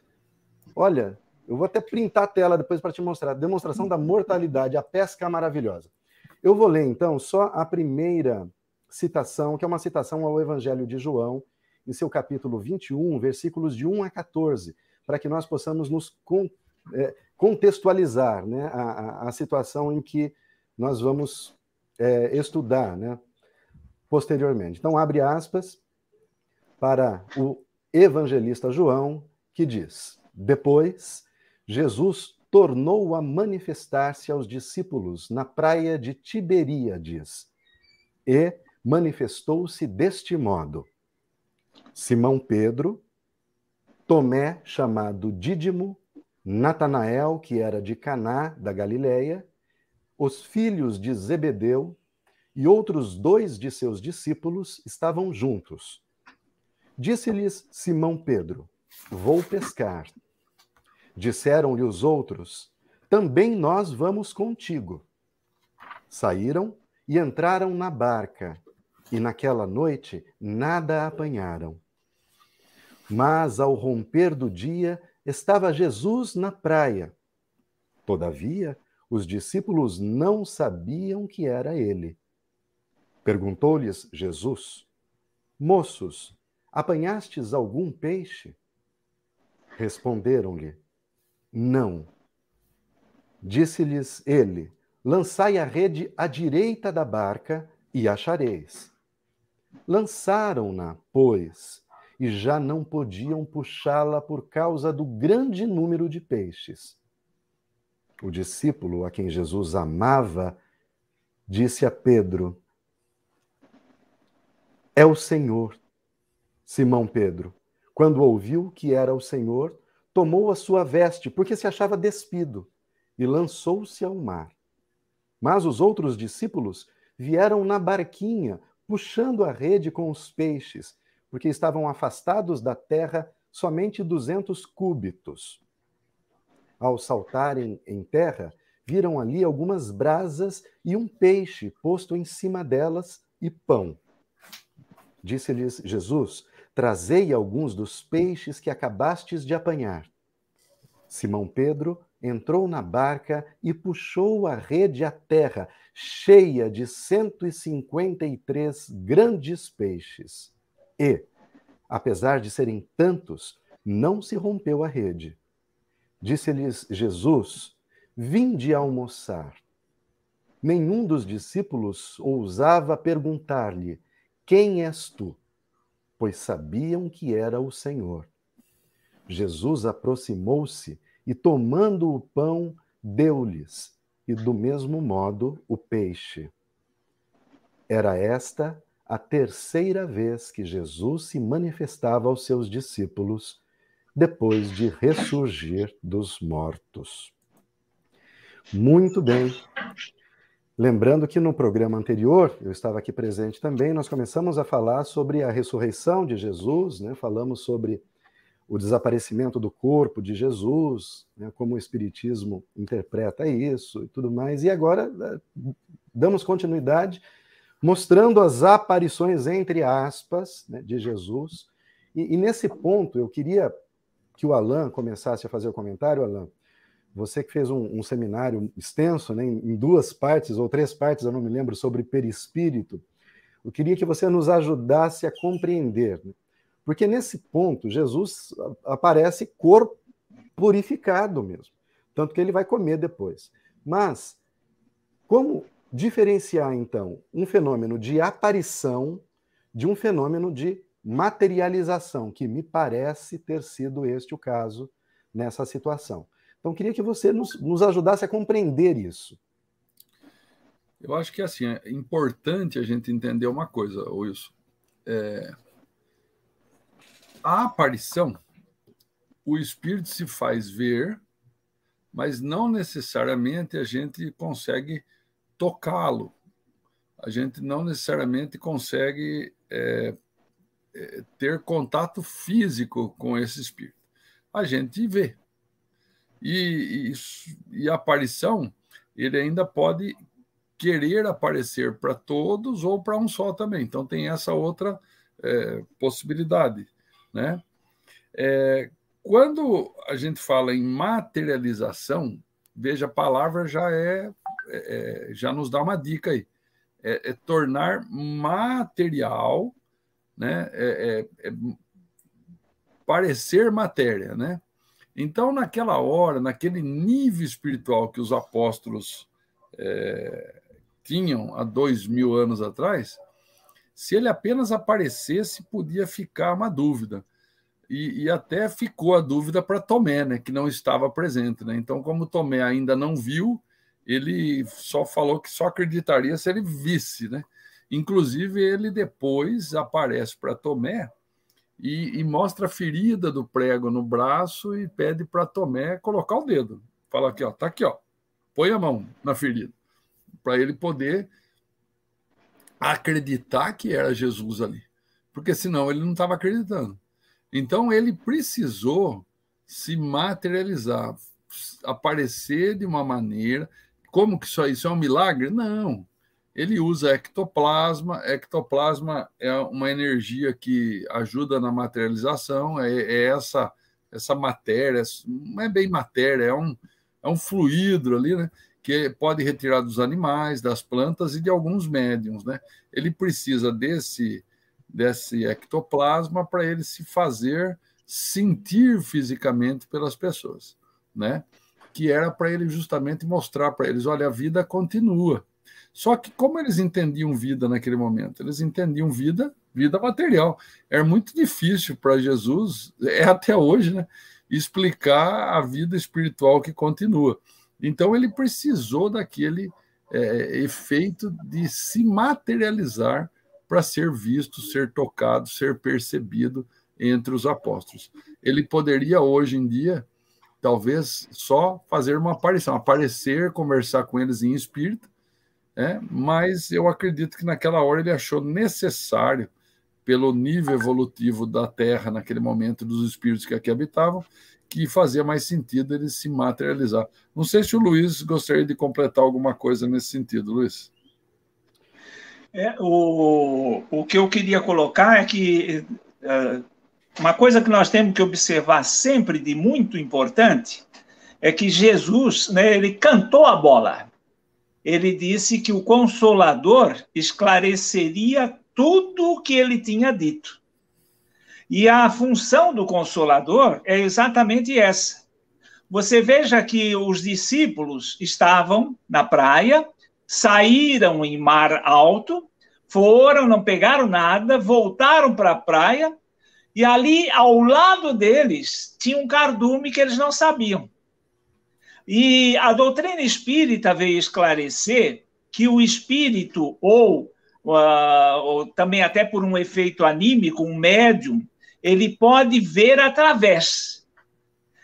Olha, eu vou até printar a tela depois para te mostrar. Demonstração da mortalidade, a pesca maravilhosa. Eu vou ler, então, só a primeira citação, que é uma citação ao Evangelho de João, em seu capítulo 21, versículos de 1 a 14, para que nós possamos nos é, contextualizar né, a, a, situação em que nós vamos é, estudar né, posteriormente. Então, abre aspas para o evangelista João, que diz: Depois, Jesus tornou a manifestar-se aos discípulos na praia de Tiberíades e manifestou-se deste modo: Simão Pedro, Tomé, chamado Dídimo, Natanael, que era de Caná da Galileia, os filhos de Zebedeu e outros dois de seus discípulos estavam juntos. Disse-lhes Simão Pedro: Vou pescar. Disseram-lhe os outros: Também nós vamos contigo. Saíram e entraram na barca, e naquela noite nada apanharam. Mas ao romper do dia, estava Jesus na praia. Todavia, os discípulos não sabiam que era ele. Perguntou-lhes Jesus: Moços, apanhastes algum peixe? Responderam-lhe: Não. Disse-lhes ele: Lançai a rede à direita da barca e achareis. Lançaram-na, pois, e já não podiam puxá-la por causa do grande número de peixes. O discípulo a quem Jesus amava disse a Pedro: É o Senhor. Simão Pedro, quando ouviu que era o Senhor, tomou a sua veste, porque se achava despido, e lançou-se ao mar. Mas os outros discípulos vieram na barquinha, puxando a rede com os peixes, porque estavam afastados da terra somente duzentos cúbitos. Ao saltarem em terra, viram ali algumas brasas e um peixe posto em cima delas e pão. Disse-lhes Jesus: Trazei alguns dos peixes que acabastes de apanhar. Simão Pedro entrou na barca e puxou a rede à terra, cheia de cento e cinquenta e três grandes peixes. E, apesar de serem tantos, não se rompeu a rede. Disse-lhes Jesus: Vinde almoçar. Nenhum dos discípulos ousava perguntar-lhe: Quem és tu? Pois sabiam que era o Senhor. Jesus aproximou-se e, tomando o pão, deu-lhes, e do mesmo modo o peixe. Era esta a terceira vez que Jesus se manifestava aos seus discípulos depois de ressurgir dos mortos. Muito bem. Lembrando que no programa anterior, eu estava aqui presente também, nós começamos a falar sobre a ressurreição de Jesus, né? falamos sobre o desaparecimento do corpo de Jesus, né? como o Espiritismo interpreta isso e tudo mais, e agora eh, damos continuidade mostrando as aparições, entre aspas, né, de Jesus. E, e, nesse ponto, eu queria que o Alain começasse a fazer o comentário. Alain, você que fez um, um seminário extenso, né, em, duas partes ou três partes, eu não me lembro, sobre perispírito, eu queria que você nos ajudasse a compreender. Né? Porque nesse ponto, Jesus aparece corpo purificado mesmo. Tanto que ele vai comer depois. Mas, como diferenciar, então, um fenômeno de aparição de um fenômeno de materialização, que me parece ter sido este o caso nessa situação. Então, queria que você nos, nos ajudasse a compreender isso. Eu acho que assim é importante a gente entender uma coisa, Wilson. É... A aparição, o espírito se faz ver, mas não necessariamente a gente consegue tocá-lo. A gente não necessariamente consegue é, é, ter contato físico com esse espírito. A gente vê. E, e, e a aparição, ele ainda pode querer aparecer para todos ou para um só também. Então tem essa outra é, possibilidade. Né? É, quando a gente fala em materialização, veja, a palavra já é, é já nos dá uma dica aí. É, é tornar material, né? É, é, é, parecer matéria, né? Então, naquela hora, naquele nível espiritual que os apóstolos é, tinham há dois mil anos atrás, se ele apenas aparecesse, podia ficar uma dúvida. E, e até ficou a dúvida para Tomé, né, que não estava presente. Né? Então, como Tomé ainda não viu, ele só falou que só acreditaria se ele visse. Né? Inclusive, ele depois aparece para Tomé e, e, mostra a ferida do prego no braço e pede para Tomé colocar o dedo. Fala aqui, ó, tá aqui, ó. Põe a mão na ferida para ele poder acreditar que era Jesus ali, porque senão ele não estava acreditando. Então ele precisou se materializar, aparecer de uma maneira. Como que isso, é um milagre? Não. Ele usa ectoplasma. Ectoplasma é uma energia que ajuda na materialização. É, é essa essa matéria, não é bem matéria, é um, é um fluido ali, né? que pode retirar dos animais, das plantas e de alguns médiums, né? Ele precisa desse desse ectoplasma para ele se fazer sentir fisicamente pelas pessoas, né? Que era para ele justamente mostrar para eles, olha, a vida continua. Só que como eles entendiam vida naquele momento? Eles entendiam vida, vida material. Era muito difícil para Jesus, é até hoje, né, explicar a vida espiritual que continua. Então ele precisou daquele é, efeito de se materializar para ser visto, ser tocado, ser percebido entre os apóstolos. Ele poderia hoje em dia, talvez, só fazer uma aparição, aparecer, conversar com eles em espírito, né? mas eu acredito que naquela hora ele achou necessário, pelo nível evolutivo da Terra naquele momento, dos espíritos que aqui habitavam, que fazia mais sentido ele se materializar. Não sei se o Luiz gostaria de completar alguma coisa nesse sentido, Luiz. É, o, o que eu queria colocar é que uh, uma coisa que nós temos que observar sempre de muito importante é que Jesus, né, ele cantou a bola. Ele disse que o Consolador esclareceria tudo o que ele tinha dito. E a função do Consolador é exatamente essa. Você veja que os discípulos estavam na praia, saíram em mar alto, foram, não pegaram nada, voltaram para a praia, e ali ao lado deles tinha um cardume que eles não sabiam. E a doutrina espírita veio esclarecer que o espírito, ou, uh, ou também até por um efeito anímico, um médium, ele pode ver através.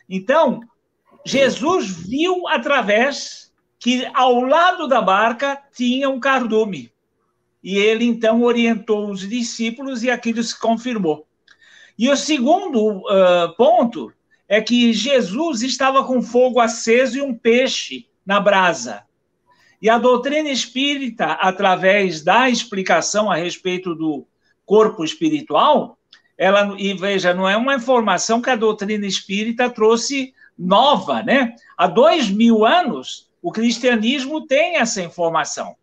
Então, Jesus viu através que ao lado da barca tinha um cardume. E ele então orientou os discípulos e aquilo se confirmou. E o segundo uh, ponto é que Jesus estava com fogo aceso e um peixe na brasa. E a doutrina espírita, através da explicação a respeito do corpo espiritual, ela e veja, não é uma informação que a doutrina espírita trouxe nova, né? Há dois mil anos o cristianismo tem essa informação.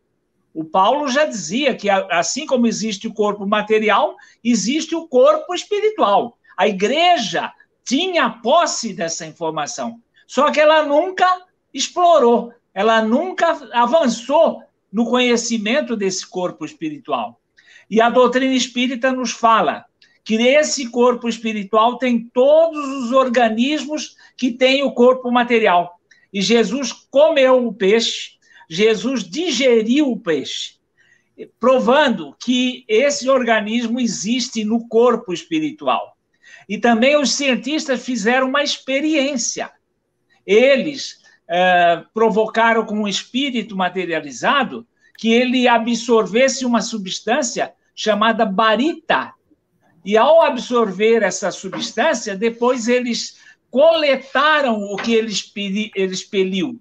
O Paulo já dizia que, assim como existe o corpo material, existe o corpo espiritual. A igreja tinha posse dessa informação, só que ela nunca explorou, ela nunca avançou no conhecimento desse corpo espiritual. E a doutrina espírita nos fala que esse corpo espiritual tem todos os organismos que tem o corpo material. E Jesus comeu o peixe, Jesus digeriu o peixe, provando que esse organismo existe no corpo espiritual. E também os cientistas fizeram uma experiência. Eles é, provocaram com um espírito materializado que ele absorvesse uma substância chamada barita. E ao absorver essa substância, depois eles coletaram o que ele expeliu.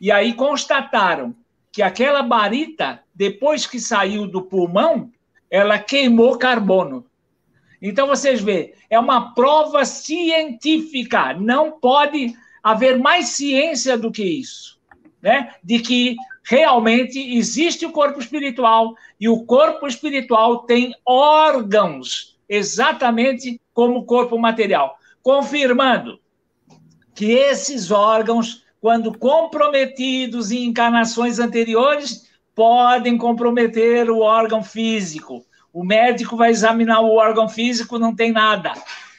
E aí constataram que aquela barita, depois que saiu do pulmão, ela queimou carbono. Então vocês veem, é uma prova científica. Não pode haver mais ciência do que isso, né? De que realmente existe o corpo espiritual e o corpo espiritual tem órgãos exatamente como o corpo material, confirmando que esses órgãos, quando comprometidos em encarnações anteriores, podem comprometer o órgão físico. O médico vai examinar o órgão físico, não tem nada.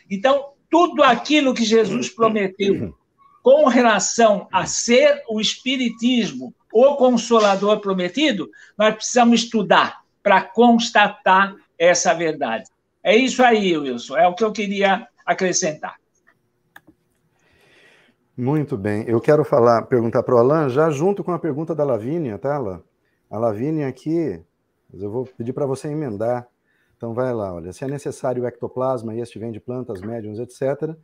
Então, tudo aquilo que Jesus prometeu com relação a ser o espiritismo, o consolador prometido, nós precisamos estudar para constatar essa verdade. É isso aí, Wilson, é o que eu queria acrescentar. Muito bem. Eu quero falar, perguntar para o Alan, já junto com a pergunta da Lavínia, tá, Alan? A Lavínia aqui, eu vou pedir para você emendar. Então vai lá, olha, se é necessário o ectoplasma e este vem de plantas, médiums, etc.,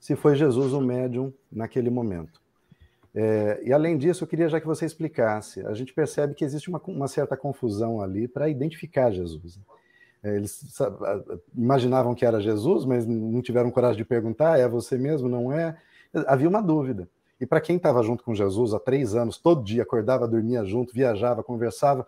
se foi Jesus o médium naquele momento. É, e além disso, eu queria já que você explicasse. A gente percebe que existe uma, uma certa confusão ali para identificar Jesus. É, eles sabe, imaginavam que era Jesus, mas não tiveram coragem de perguntar: é você mesmo? Não é? Havia uma dúvida. E para quem estava junto com Jesus há três anos, todo dia acordava, dormia junto, viajava, conversava,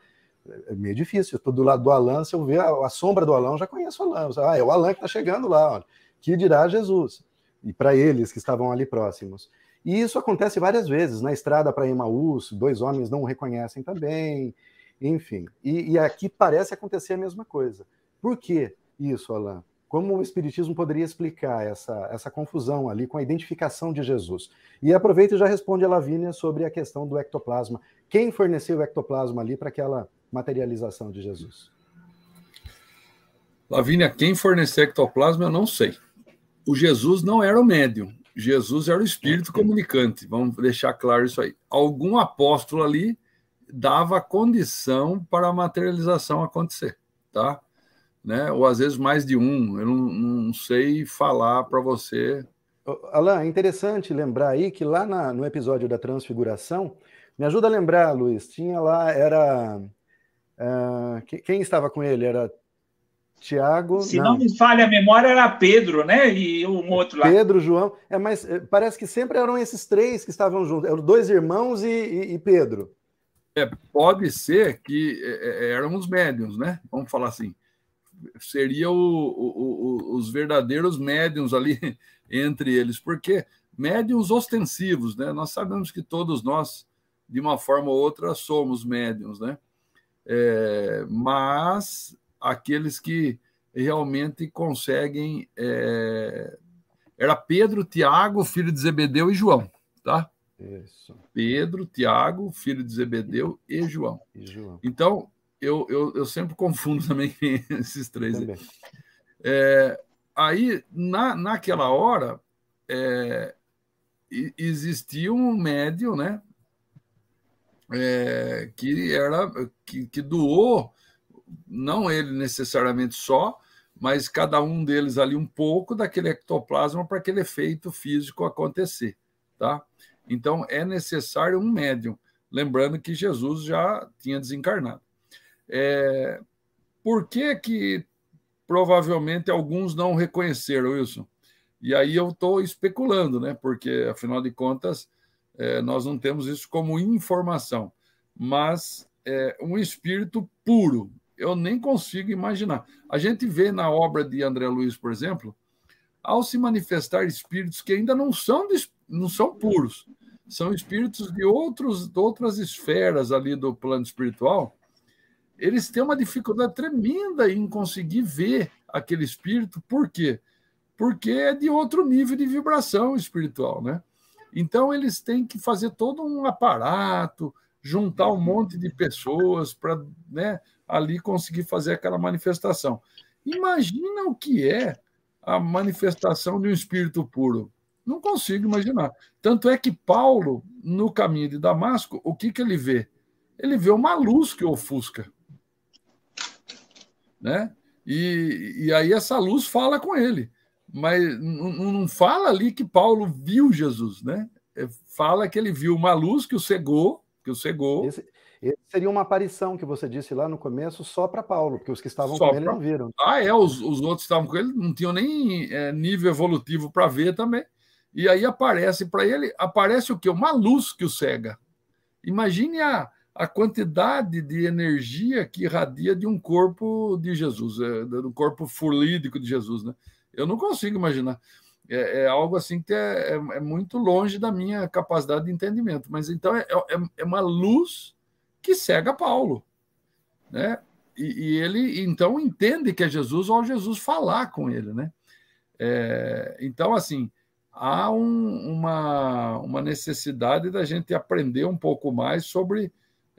é meio difícil. Estou do lado do Alan, se eu ver a, a sombra do Alan, eu já conheço o Alan. Ah, é o Alan que está chegando lá. Olha. Que dirá Jesus? E para eles que estavam ali próximos. E isso acontece várias vezes. Na estrada para Emaús, dois homens não o reconhecem também, enfim. E, e, aqui parece acontecer a mesma coisa. Por que isso, Alain? Como o Espiritismo poderia explicar essa, essa confusão ali com a identificação de Jesus? E aproveita e já responde a Lavínia sobre a questão do ectoplasma. Quem forneceu o ectoplasma ali para aquela materialização de Jesus? Lavínia, quem forneceu ectoplasma eu não sei. O Jesus não era o médium, Jesus era o espírito comunicante, vamos deixar claro isso aí. Algum apóstolo ali dava condição para a materialização acontecer, tá? Né? Ou às vezes mais de um, eu não, não sei falar para você. Alain, é interessante lembrar aí que lá na, no episódio da Transfiguração, me ajuda a lembrar, Luiz, tinha lá, era. Uh, quem estava com ele? Era Tiago. Se não. não me falha a memória, era Pedro, né? E um outro lá. Pedro, João. É, mas é, parece que sempre eram esses três que estavam juntos. Eram dois irmãos e, e, e Pedro. É, pode ser que é, é eram os médiums, né? Vamos falar assim. Seria o, o, o, os verdadeiros médiums ali [LAUGHS] entre eles, porque médiums ostensivos, né? Nós sabemos que todos nós, de uma forma ou outra, somos médiums, né? É, mas aqueles que realmente conseguem. É... Era Pedro, Tiago, filho de Zebedeu e João, tá? Isso. Pedro, Tiago, filho de Zebedeu e João. E João. Então, eu, eu, eu, sempre confundo [LAUGHS] também esses três. É, aí, na, naquela hora, é, existia um médium, né? É, que era que, que doou não ele necessariamente só, mas cada um deles ali um pouco daquele ectoplasma para aquele efeito físico acontecer, tá? Então é necessário um médium, lembrando que Jesus já tinha desencarnado. É... Por que que provavelmente alguns não reconheceram Wilson? E aí eu estou especulando, né? Porque afinal de contas é, nós não temos isso como informação, mas é, um espírito puro, eu nem consigo imaginar. A gente vê na obra de André Luiz, por exemplo, ao se manifestar espíritos que ainda não são, não são puros, são espíritos de, outros, de outras esferas ali do plano espiritual, eles têm uma dificuldade tremenda em conseguir ver aquele espírito. Por quê? Porque é de outro nível de vibração espiritual, né? Então eles têm que fazer todo um aparato, juntar um monte de pessoas para né, ali conseguir fazer aquela manifestação. Imagina o que é a manifestação de um espírito puro. Não consigo imaginar. Tanto é que Paulo, no caminho de Damasco, o que, que ele vê? Ele vê uma luz que ofusca. Né? E, e aí essa luz fala com ele. Mas não, fala ali que Paulo viu Jesus, né? É, fala que ele viu uma luz que o cegou, que o cegou. Esse, seria uma aparição que você disse lá no começo só para Paulo, porque os que estavam só com ele pra... não viram. Ah, é, os, os outros que estavam com ele não tinham nem é, nível evolutivo para ver também. E aí aparece para ele, aparece o quê? Uma luz que o cega. Imagine a, a quantidade de energia que irradia de um corpo de Jesus, é, do corpo fluídico de Jesus, né? Eu não consigo imaginar. É, é algo assim que é, é, é, muito longe da minha capacidade de entendimento. Mas então é, é, é uma luz que cega Paulo, né? E, e, ele então entende que é Jesus ao Jesus falar com ele, né? Então assim há um, uma, uma necessidade da gente aprender um pouco mais sobre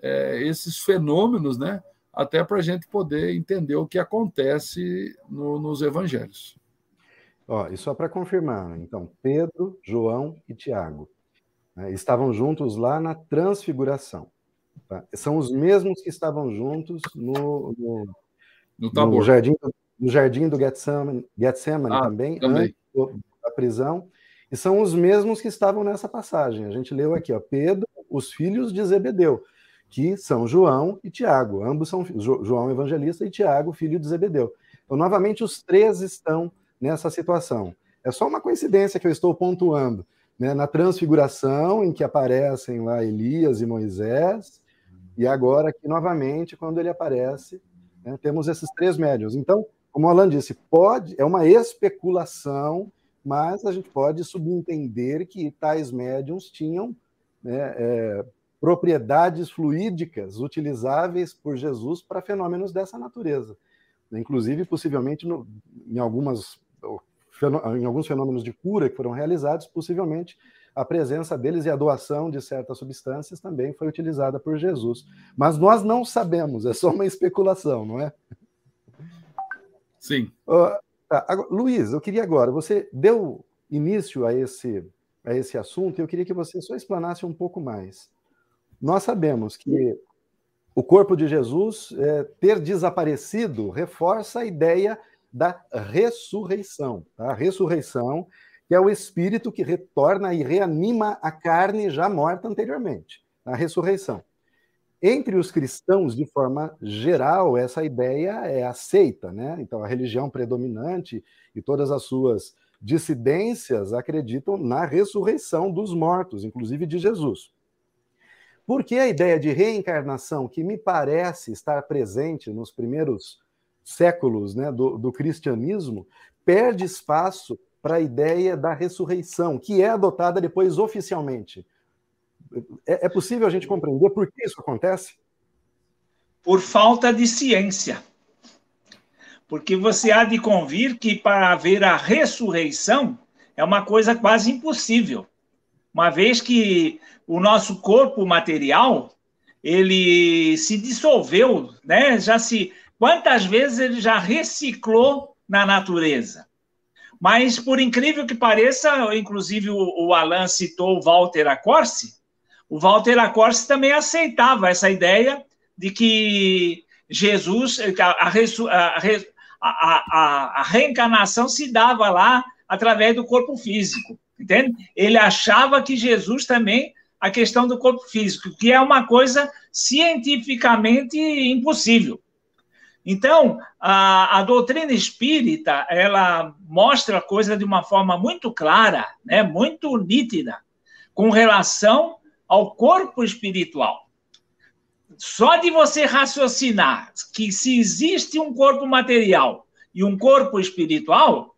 é, esses fenômenos, né? Até para a gente poder entender o que acontece no, nos evangelhos. Ó, e só para confirmar, então, Pedro, João e Tiago né, estavam juntos lá na transfiguração. Tá? São os mesmos que estavam juntos no, no, no, no jardim, no jardim do Getsemane, Getsemane ah, também, também, antes da prisão. E são os mesmos que estavam nessa passagem. A gente leu aqui, ó, Pedro, os filhos de Zebedeu, que são João e Tiago. Ambos são João evangelista e Tiago, filho de Zebedeu. Então, novamente, os três estão nessa situação. É só uma coincidência que eu estou pontuando. Né? Na transfiguração, em que aparecem lá Elias e Moisés, e agora aqui novamente, quando ele aparece, né, temos esses três médios. Então, como o Alan disse, pode, é uma especulação, mas a gente pode subentender que tais médiums tinham né, é, propriedades fluídicas utilizáveis por Jesus para fenômenos dessa natureza. Inclusive, possivelmente, no, em algumas em alguns fenômenos de cura que foram realizados, possivelmente a presença deles e a doação de certas substâncias também foi utilizada por Jesus. Mas nós não sabemos, é só uma especulação, não é? Sim. Uh, tá, agora, Luiz, eu queria agora, você deu início a esse, a esse assunto e eu queria que você só explanasse um pouco mais. Nós sabemos que o corpo de Jesus é, ter desaparecido reforça a ideia da ressurreição. Tá? A ressurreição, que é o espírito que retorna e reanima a carne já morta anteriormente. A ressurreição. Entre os cristãos, de forma geral, essa ideia é aceita, né? Então, a religião predominante e todas as suas dissidências acreditam na ressurreição dos mortos, inclusive de Jesus. Porque a ideia de reencarnação, que me parece estar presente nos primeiros séculos né, do, do cristianismo, perde espaço para a ideia da ressurreição, que é adotada depois oficialmente. É, é, possível a gente compreender por que isso acontece? Por falta de ciência. Porque você há de convir que para haver a ressurreição é uma coisa quase impossível. Uma vez que o nosso corpo material ele se dissolveu, né? Já se Quantas vezes ele já reciclou na natureza? Mas, por incrível que pareça, inclusive o, Alan citou o Walter Acorce, o Walter Acorce também aceitava essa ideia de que Jesus, a, a, a, a, reencarnação se dava lá através do corpo físico, entende? Ele achava que Jesus também, a questão do corpo físico, que é uma coisa cientificamente impossível. Então, a, a, doutrina espírita, ela mostra a coisa de uma forma muito clara, né, muito nítida, com relação ao corpo espiritual. Só de você raciocinar que se existe um corpo material e um corpo espiritual,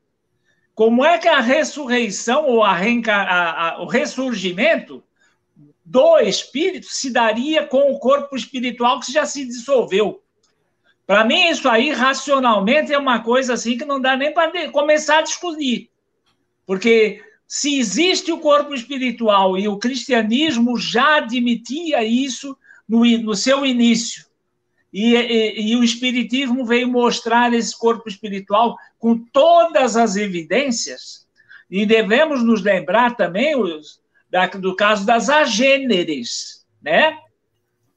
como é que a ressurreição ou a, a, a o ressurgimento do espírito se daria com o corpo espiritual que já se dissolveu? Para mim, isso aí, racionalmente, é uma coisa assim que não dá nem para começar a discutir. Porque se existe o corpo espiritual e o cristianismo já admitia isso no, no seu início, e, e, e, o Espiritismo veio mostrar esse corpo espiritual com todas as evidências, e devemos nos lembrar também os, da, do caso das agêneres, né?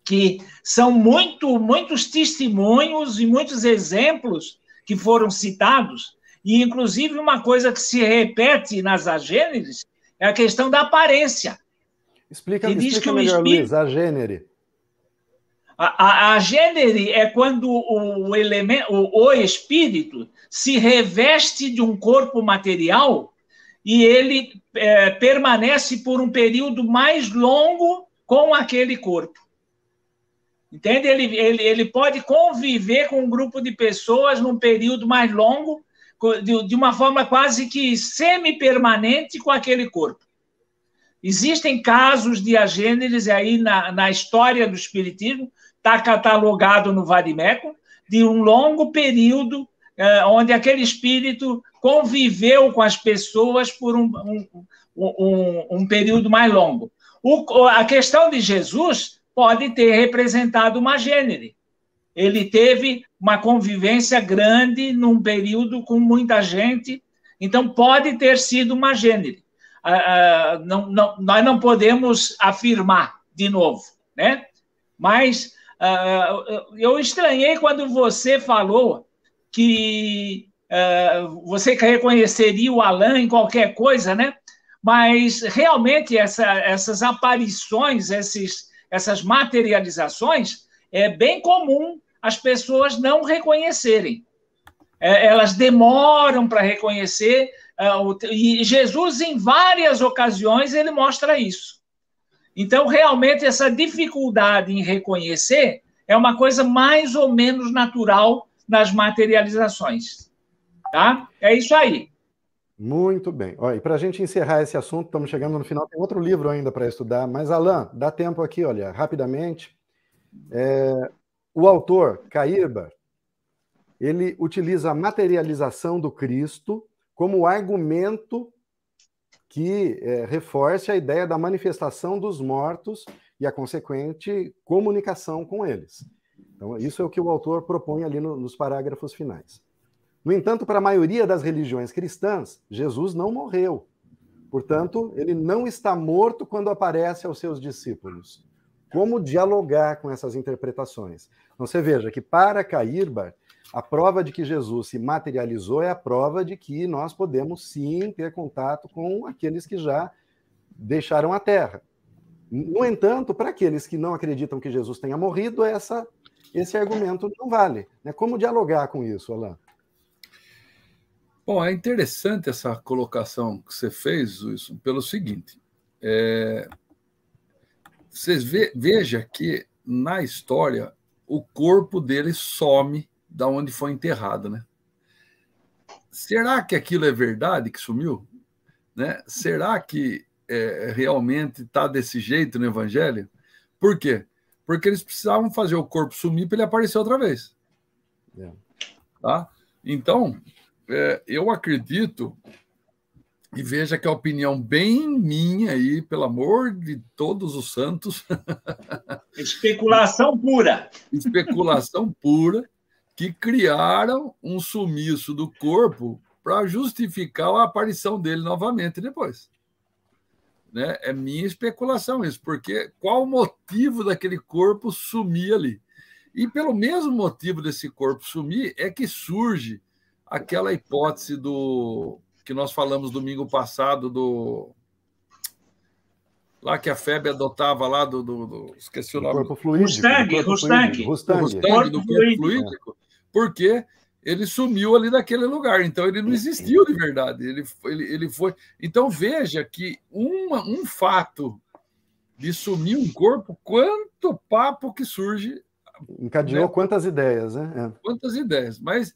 que são muito, muitos testemunhos e muitos exemplos que foram citados, e inclusive uma coisa que se repete nas agêneres é a questão da aparência. Explica, que explica melhor, espírito... Luiz, a gênere. A, a, a gênere é quando o, o elemento, o, o espírito se reveste de um corpo material e ele é, permanece por um período mais longo com aquele corpo. Entende? Ele, ele, ele pode conviver com um grupo de pessoas num período mais longo, de, de uma forma quase que semi-permanente com aquele corpo. Existem casos de agêneres aí na, na história do Espiritismo, está catalogado no Varimeco, de um longo período eh, onde aquele espírito conviveu com as pessoas por um, um, um, um período mais longo. O, a questão de Jesus pode ter representado uma gênere. Ele teve uma convivência grande num período com muita gente, então pode ter sido uma gênere. Ah, ah, não, não, nós não podemos afirmar de novo, né? Mas uh, eu estranhei quando você falou que uh, você reconheceria o Alain em qualquer coisa, né? Mas realmente essa, essas aparições, esses, essas materializações, é bem comum as pessoas não reconhecerem. É, elas demoram para reconhecer, uh, e Jesus, em várias ocasiões, ele mostra isso. Então, realmente, essa dificuldade em reconhecer é uma coisa mais ou menos natural nas materializações. Tá? É isso aí. Muito bem. Olha, e para a gente encerrar esse assunto, estamos chegando no final, tem outro livro ainda para estudar, mas, Alain, dá tempo aqui, olha, rapidamente. É, o autor, Cairba, ele utiliza a materialização do Cristo como argumento que é, reforce a ideia da manifestação dos mortos e a consequente comunicação com eles. Então, isso é o que o autor propõe ali no, nos parágrafos finais. No entanto, para a maioria das religiões cristãs, Jesus não morreu. Portanto, ele não está morto quando aparece aos seus discípulos. Como dialogar com essas interpretações? Então, você veja que para Cairbar, a prova de que Jesus se materializou é a prova de que nós podemos sim ter contato com aqueles que já deixaram a terra. No entanto, para aqueles que não acreditam que Jesus tenha morrido, essa, esse argumento não vale. Né? Como dialogar com isso, Alain? Bom, é interessante essa colocação que você fez, Wilson, pelo seguinte. É, vocês ve, veja que na história o corpo dele some da onde foi enterrado, né? Será que aquilo é verdade que sumiu? Né? Será que é, realmente está desse jeito no Evangelho? Por quê? Porque eles precisavam fazer o corpo sumir para ele aparecer outra vez. É. Tá? Então, é, eu acredito e veja que a opinião bem minha aí, pelo amor de todos os santos. [LAUGHS] Especulação pura. Especulação pura que criaram um sumiço do corpo para justificar a aparição dele novamente depois. Né? É minha especulação isso, porque qual o motivo daquele corpo sumir ali? E pelo mesmo motivo desse corpo sumir é que surge aquela hipótese do que nós falamos domingo passado do lá que a febre adotava lá do, do, do esqueci o nome. Corpo fluídico. Mustang. Mustang, do corpo fluídico porque ele sumiu ali daquele lugar, então ele não existiu de verdade. Ele, ele, ele foi. Então veja que uma, um fato de sumir um corpo, quanto papo que surge. Encadeou né? quantas ideias, né? É. Quantas ideias. Mas,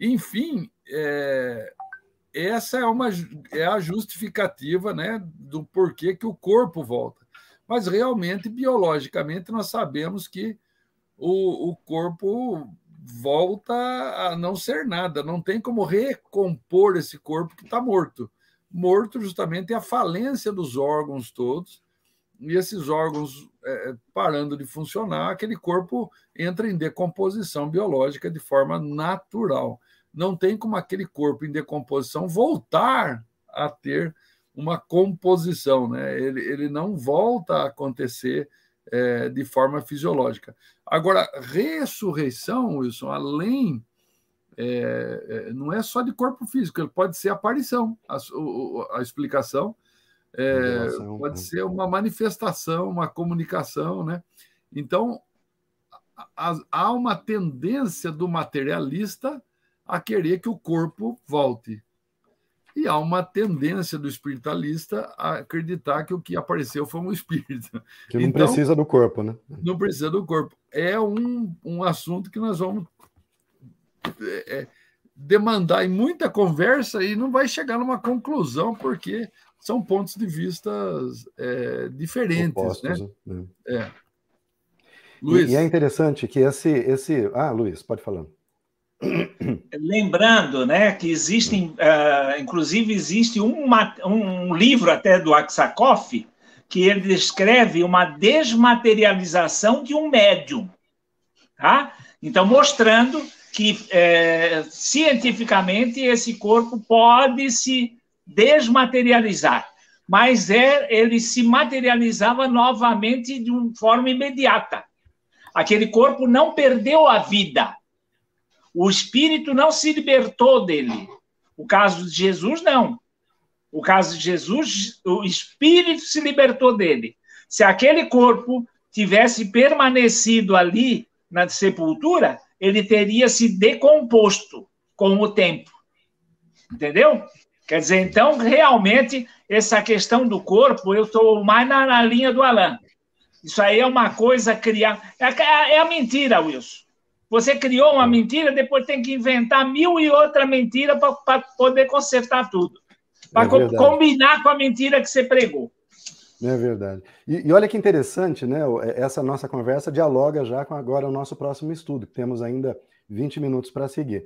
enfim, é, essa é, uma, é a justificativa né, do porquê que o corpo volta. Mas realmente, biologicamente, nós sabemos que o, o corpo volta a não ser nada, não tem como recompor esse corpo que está morto. Morto justamente é a falência dos órgãos todos, e esses órgãos é, parando de funcionar, aquele corpo entra em decomposição biológica de forma natural. Não tem como aquele corpo em decomposição voltar a ter uma composição, né? ele, ele não volta a acontecer é, de forma fisiológica. Agora, ressurreição, Wilson, além. É, é, não é só de corpo físico, ele pode ser aparição, a, a explicação. É, pode né? ser uma manifestação, uma comunicação, né? Então, há uma tendência do materialista a querer que o corpo volte. E há uma tendência do espiritualista a acreditar que o que apareceu foi um espírito. Que não então, precisa do corpo, né? Não precisa do corpo. É um, um assunto que nós vamos é, é demandar em muita conversa e não vai chegar numa conclusão, porque são pontos de vista é, diferentes. Opostos, né? né? É. Luiz. E, e, é interessante que esse, esse. Ah, Luiz, pode falar. Lembrando, né, que existem, uh, inclusive existe um livro até do Aksakoff que ele descreve uma desmaterialização de um médium, tá? Então mostrando que é, cientificamente esse corpo pode se desmaterializar, mas é, ele se materializava novamente de uma forma imediata. Aquele corpo não perdeu a vida, o espírito não se libertou dele. O caso de Jesus, não. O caso de Jesus, o espírito se libertou dele. Se aquele corpo tivesse permanecido ali na sepultura, ele teria se decomposto com o tempo. Entendeu? Quer dizer, então, realmente, essa questão do corpo, eu estou mais na, na, linha do Alain. Isso aí é uma coisa criar. É, é a mentira, Wilson. Você criou uma mentira, depois tem que inventar mil e outra mentira para poder consertar tudo. Para é co combinar com a mentira que você pregou. É verdade. E, e, olha que interessante, né? É, essa nossa conversa dialoga já com agora o nosso próximo estudo, que temos ainda 20 minutos para seguir,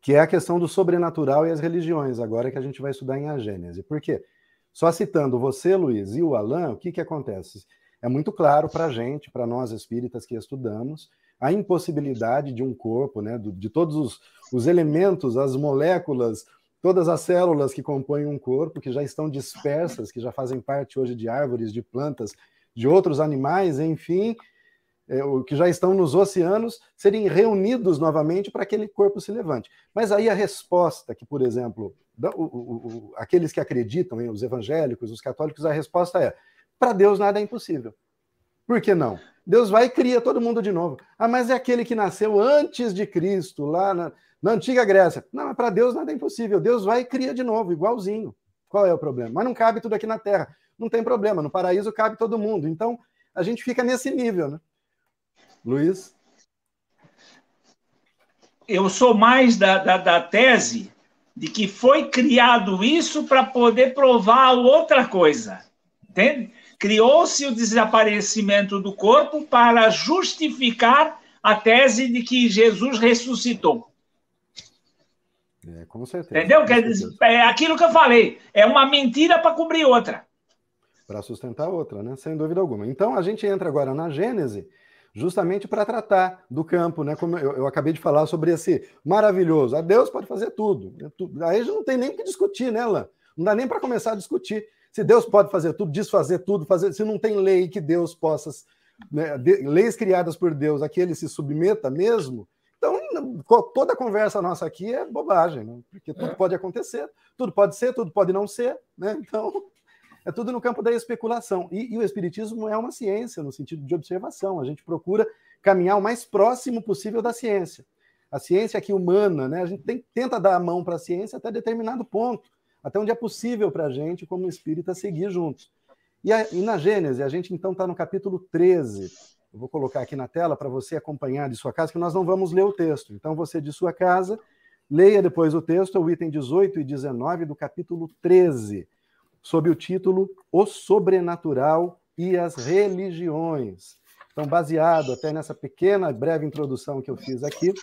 que é a questão do sobrenatural e as religiões, agora que a gente vai estudar em A Gênese. Por quê? Só citando você, Luiz, e o Alain, o que, que acontece? É muito claro para a gente, para nós espíritas que estudamos, a impossibilidade de um corpo, né, de todos os, os elementos, as moléculas, todas as células que compõem um corpo, que já estão dispersas, que já fazem parte hoje de árvores, de plantas, de outros animais, enfim, é, que já estão nos oceanos, serem reunidos novamente para que aquele corpo se levante. Mas aí a resposta que, por exemplo, o, o, o, aqueles que acreditam, hein, os evangélicos, os católicos, a resposta é: para Deus nada é impossível. Por que não? Deus vai e cria todo mundo de novo. Ah, mas é aquele que nasceu antes de Cristo, lá na, na antiga Grécia. Não, mas para Deus nada é impossível. Deus vai e cria de novo, igualzinho. Qual é o problema? Mas não cabe tudo aqui na Terra. Não tem problema. No paraíso cabe todo mundo. Então, a gente fica nesse nível, né? Luiz? Eu sou mais da, da, da tese de que foi criado isso para poder provar outra coisa. Entende? Criou-se o desaparecimento do corpo para justificar a tese de que Jesus ressuscitou. É, com certeza. Entendeu? Quer dizer, é aquilo que eu falei. É uma mentira para cobrir outra. Para sustentar outra, né? Sem dúvida alguma. Então a gente entra agora na Gênese, justamente para tratar do campo, né? Como eu, eu, acabei de falar sobre esse maravilhoso. A Deus pode fazer tudo. Né? Aí não tem nem o que discutir, né, Lan? Não dá nem para começar a discutir. Se Deus pode fazer tudo, desfazer tudo, fazer, se não tem lei que Deus possa, né, de, leis criadas por Deus, a que ele se submeta mesmo, então, toda conversa nossa aqui é bobagem, né? porque tudo é. pode acontecer, tudo pode ser, tudo pode não ser, né? Então, é tudo no campo da especulação. E, e, o Espiritismo é uma ciência, no sentido de observação. A gente procura caminhar o mais próximo possível da ciência. A ciência aqui humana, né? A gente tem, tenta dar a mão para a ciência até determinado ponto, até onde é possível para a gente, como espírita, seguir juntos. E, a, e na Gênese, a gente então está no capítulo 13 eu vou colocar aqui na tela para você acompanhar de sua casa, que nós não vamos ler o texto. Então, você de sua casa, leia depois o texto, o item 18 e 19 do capítulo 13, sob o título O Sobrenatural e as Religiões. Então, baseado até nessa pequena, breve introdução que eu fiz aqui,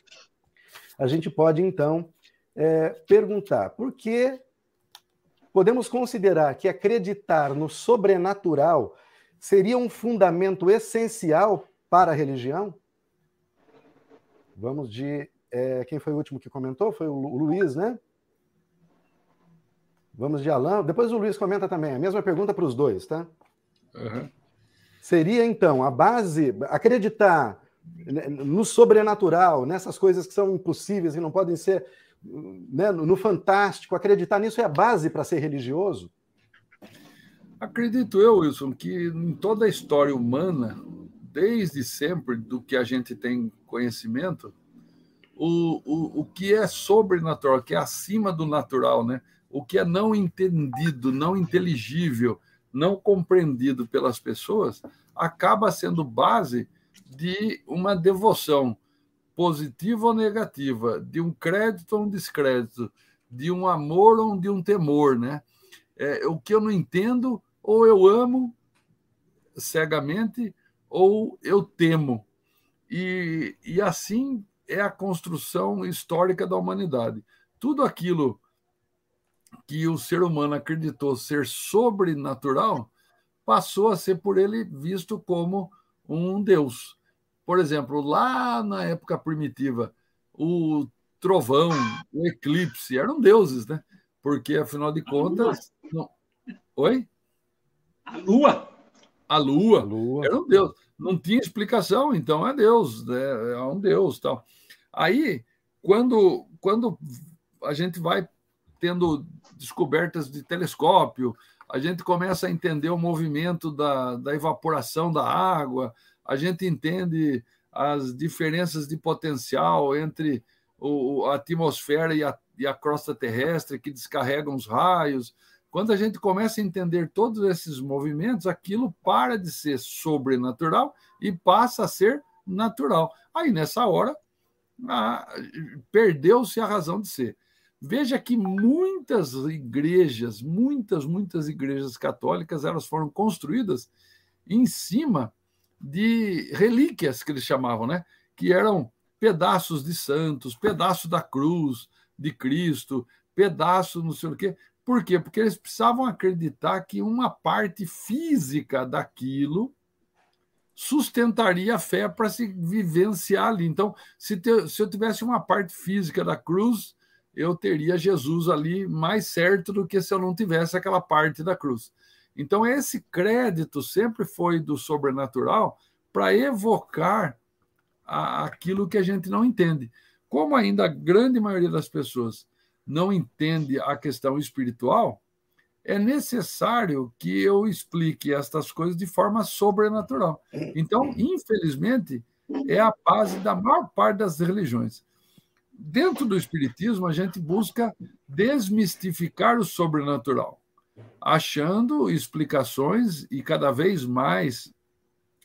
a gente pode, então, é, perguntar por que podemos considerar que acreditar no sobrenatural seria um fundamento essencial para a religião? Vamos de. É, quem foi o último que comentou? Foi o Luiz, né? Vamos de Alain. Depois o Luiz comenta também. A mesma pergunta para os dois, tá? Uhum. Seria, então, a base. Acreditar no sobrenatural, nessas coisas que são impossíveis e não podem ser. Né, no fantástico, acreditar nisso é a base para ser religioso? Acredito eu, Wilson, que em toda a história humana, desde sempre, do que a gente tem conhecimento, o, o, o que é sobrenatural, que é acima do natural, né? o que é não entendido, não inteligível, não compreendido pelas pessoas, acaba sendo base de uma devoção positiva ou negativa, de um crédito ou um descrédito, de um amor ou de um temor, né? É, o que eu não entendo, ou eu amo cegamente, ou eu temo. E, e assim é a construção histórica da humanidade. Tudo aquilo que o ser humano acreditou ser sobrenatural passou a ser por ele visto como um deus. Por exemplo, lá na época primitiva, o trovão, o eclipse eram deuses, né? Porque afinal de contas, não... oi? A lua. A lua, a lua. era um deus. Não tinha explicação, então é Deus, né? é um Deus, tal. Aí, quando quando a gente vai tendo descobertas de telescópio, a gente começa a entender o movimento da, da evaporação da água, a gente entende as diferenças de potencial entre o, a atmosfera e a, e a crosta terrestre que descarregam os raios. Quando a gente começa a entender todos esses movimentos, aquilo para de ser sobrenatural e passa a ser natural. Aí, nessa hora, perdeu-se a razão de ser. Veja que muitas igrejas, muitas, muitas igrejas católicas, elas foram construídas em cima de relíquias que eles chamavam, né? Que eram pedaços de santos, pedaço da cruz de Cristo, pedaço não sei o quê. Por quê? Porque eles precisavam acreditar que uma parte física daquilo sustentaria a fé para se vivenciar ali. Então, se, te, se eu tivesse uma parte física da cruz, eu teria Jesus ali mais certo do que se eu não tivesse aquela parte da cruz. Então, esse crédito sempre foi do sobrenatural para evocar a, aquilo que a gente não entende. Como ainda a grande maioria das pessoas não entende a questão espiritual, é necessário que eu explique estas coisas de forma sobrenatural. Então, infelizmente, é a base da maior parte das religiões dentro do Espiritismo, a gente busca desmistificar o sobrenatural, achando explicações e cada vez mais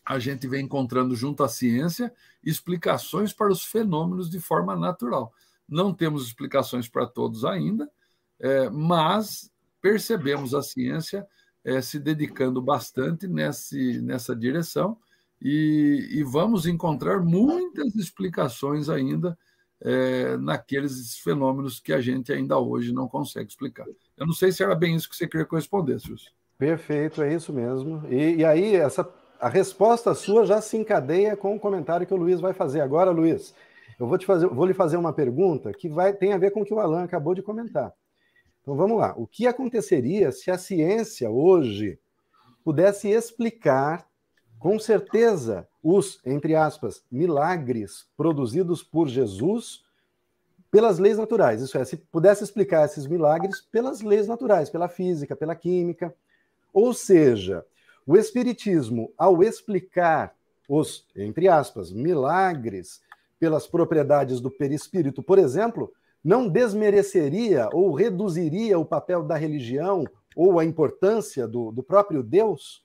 a gente vem encontrando junto à ciência explicações para os fenômenos de forma natural. Não temos explicações para todos ainda, é, mas percebemos a ciência é, se dedicando bastante nesse, nessa direção e, e vamos encontrar muitas explicações ainda é, naqueles fenômenos que a gente ainda hoje não consegue explicar. Eu não sei se era bem isso que você queria que eu respondesse. Perfeito, é isso mesmo. E, e, aí, essa, a resposta sua já se encadeia com o comentário que o Luiz vai fazer. Agora, Luiz, eu vou, te fazer, vou lhe fazer uma pergunta que vai, tem a ver com o que o Alan acabou de comentar. Então vamos lá. O que aconteceria se a ciência hoje pudesse explicar com certeza os, entre aspas, milagres produzidos por Jesus pelas leis naturais. Isso é, se pudesse explicar esses milagres pelas leis naturais, pela física, pela química. Ou seja, o Espiritismo, ao explicar os, entre aspas, milagres pelas propriedades do perispírito, por exemplo, não desmereceria ou reduziria o papel da religião ou a importância do, do próprio Deus?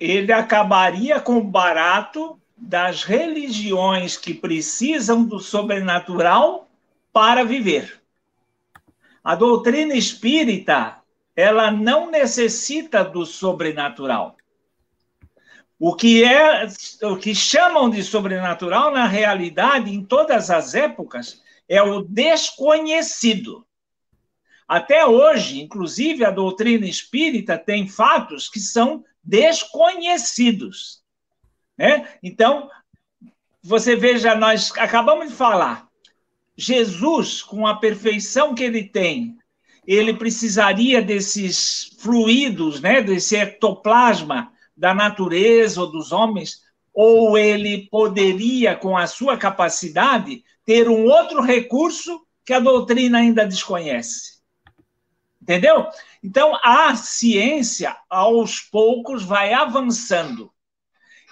ele acabaria com o barato das religiões que precisam do sobrenatural para viver. A doutrina espírita, ela não necessita do sobrenatural. O que é o que chamam de sobrenatural na realidade em todas as épocas é o desconhecido. Até hoje, inclusive a doutrina espírita tem fatos que são desconhecidos. Né? Então, você veja, nós acabamos de falar, Jesus, com a perfeição que ele tem, ele precisaria desses fluidos, né, desse ectoplasma da natureza ou dos homens, ou ele poderia, com a sua capacidade, ter um outro recurso que a doutrina ainda desconhece. Entendeu? Então, a ciência, aos poucos, vai avançando.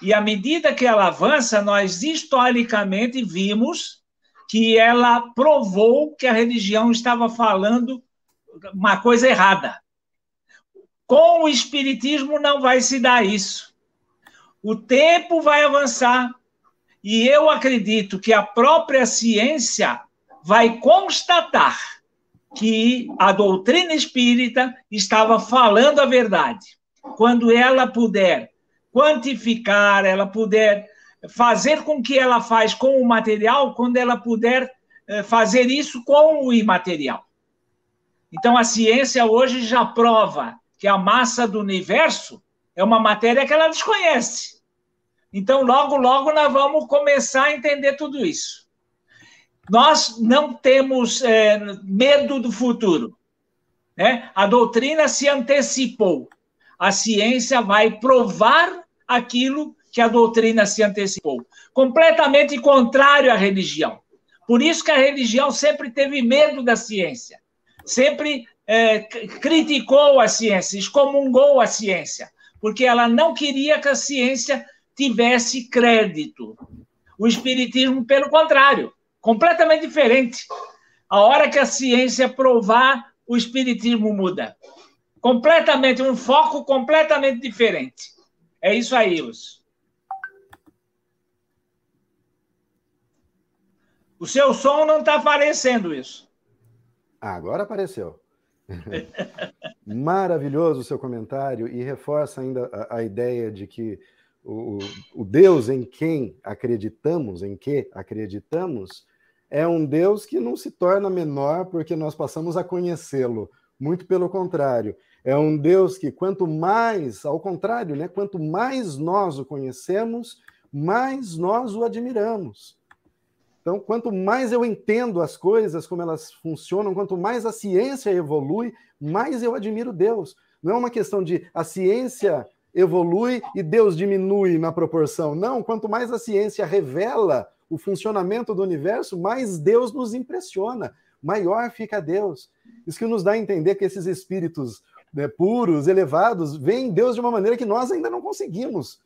E à medida que ela avança, nós historicamente vimos que ela provou que a religião estava falando uma coisa errada. Com o espiritismo não vai se dar isso. O tempo vai avançar e eu acredito que a própria ciência vai constatar que a doutrina espírita estava falando a verdade. Quando ela puder quantificar, ela puder fazer com que ela faz com o material, quando ela puder eh, fazer isso com o imaterial. Então a ciência hoje já prova que a massa do universo é uma matéria que ela desconhece. Então logo logo nós vamos começar a entender tudo isso. Nós não temos é, medo do futuro. Né? A doutrina se antecipou. A ciência vai provar aquilo que a doutrina se antecipou. Completamente contrário à religião. Por isso que a religião sempre teve medo da ciência. Sempre é, criticou a ciência, excomungou a ciência, porque ela não queria que a ciência tivesse crédito. O Espiritismo, pelo contrário, completamente diferente. A hora que a ciência provar, o espiritismo muda. Completamente, um foco completamente diferente. É isso aí, Lúcio. O seu som não está aparecendo isso. Agora apareceu. [LAUGHS] Maravilhoso o seu comentário e reforça ainda a, a ideia de que o, o, Deus em quem acreditamos, em que acreditamos, é um Deus que não se torna menor porque nós passamos a conhecê-lo. Muito pelo contrário, é um Deus que quanto mais, ao contrário, né, quanto mais nós o conhecemos, mais nós o admiramos. Então, quanto mais eu entendo as coisas, como elas funcionam, quanto mais a ciência evolui, mais eu admiro Deus. Não é uma questão de a ciência evolui e Deus diminui na proporção. Não, quanto mais a ciência revela o funcionamento do universo, mais Deus nos impressiona, maior fica Deus. Isso que nos dá a entender que esses espíritos né, puros, elevados, veem Deus de uma maneira que nós ainda não conseguimos.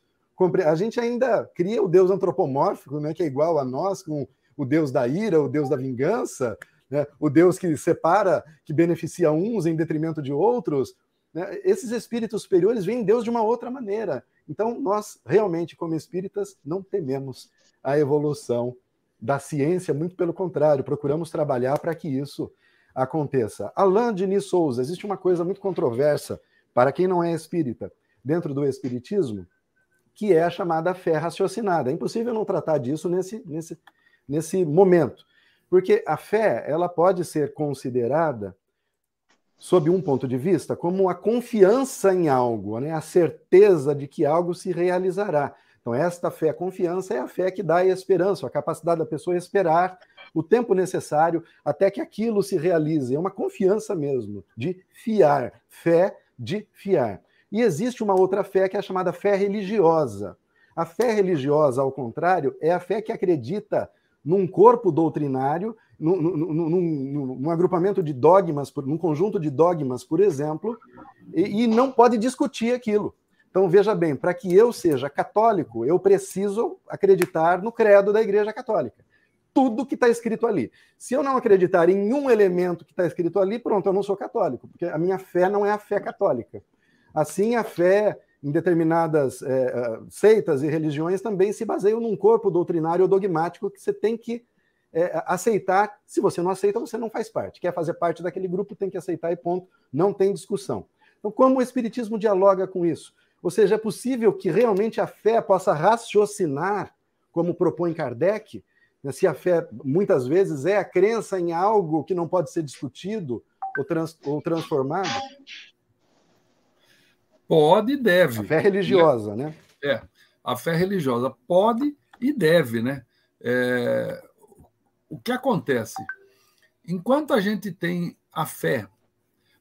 A gente ainda cria o Deus antropomórfico, né, que é igual a nós, com o Deus da ira, o Deus da vingança, né, o Deus que separa, que beneficia uns em detrimento de outros. Né? Esses espíritos superiores veem Deus de uma outra maneira. Então, nós realmente, como espíritas, não tememos a evolução da ciência, muito pelo contrário, procuramos trabalhar para que isso aconteça. Alain Diniz Souza, existe uma coisa muito controversa para quem não é espírita, dentro do espiritismo, que é a chamada fé raciocinada. É impossível não tratar disso nesse, nesse, nesse momento, porque a fé ela pode ser considerada, sob um ponto de vista, como a confiança em algo, né? a certeza de que algo se realizará. Então, esta fé, confiança, é a fé que dá a esperança, a capacidade da pessoa esperar o tempo necessário até que aquilo se realize. É uma confiança mesmo, de fiar. Fé de fiar. E existe uma outra fé que é a chamada fé religiosa. A fé religiosa, ao contrário, é a fé que acredita num corpo doutrinário, num, num, num, num agrupamento de dogmas, num conjunto de dogmas, por exemplo, e, e não pode discutir aquilo. Então, veja bem, para que eu seja católico, eu preciso acreditar no credo da Igreja Católica. Tudo que está escrito ali. Se eu não acreditar em um elemento que está escrito ali, pronto, eu não sou católico, porque a minha fé não é a fé católica. Assim, a fé em determinadas é, seitas e religiões também se baseiam num corpo doutrinário ou dogmático que você tem que é, aceitar. Se você não aceita, você não faz parte. Quer fazer parte daquele grupo, tem que aceitar e ponto. Não tem discussão. Então, como o Espiritismo dialoga com isso? Ou seja, é possível que realmente a fé possa raciocinar, como propõe Kardec, se a fé muitas vezes é a crença em algo que não pode ser discutido ou, trans, ou transformado? Pode e deve. A fé religiosa, né? É, a fé religiosa pode e deve, né? É, o que acontece? Enquanto a gente tem a fé,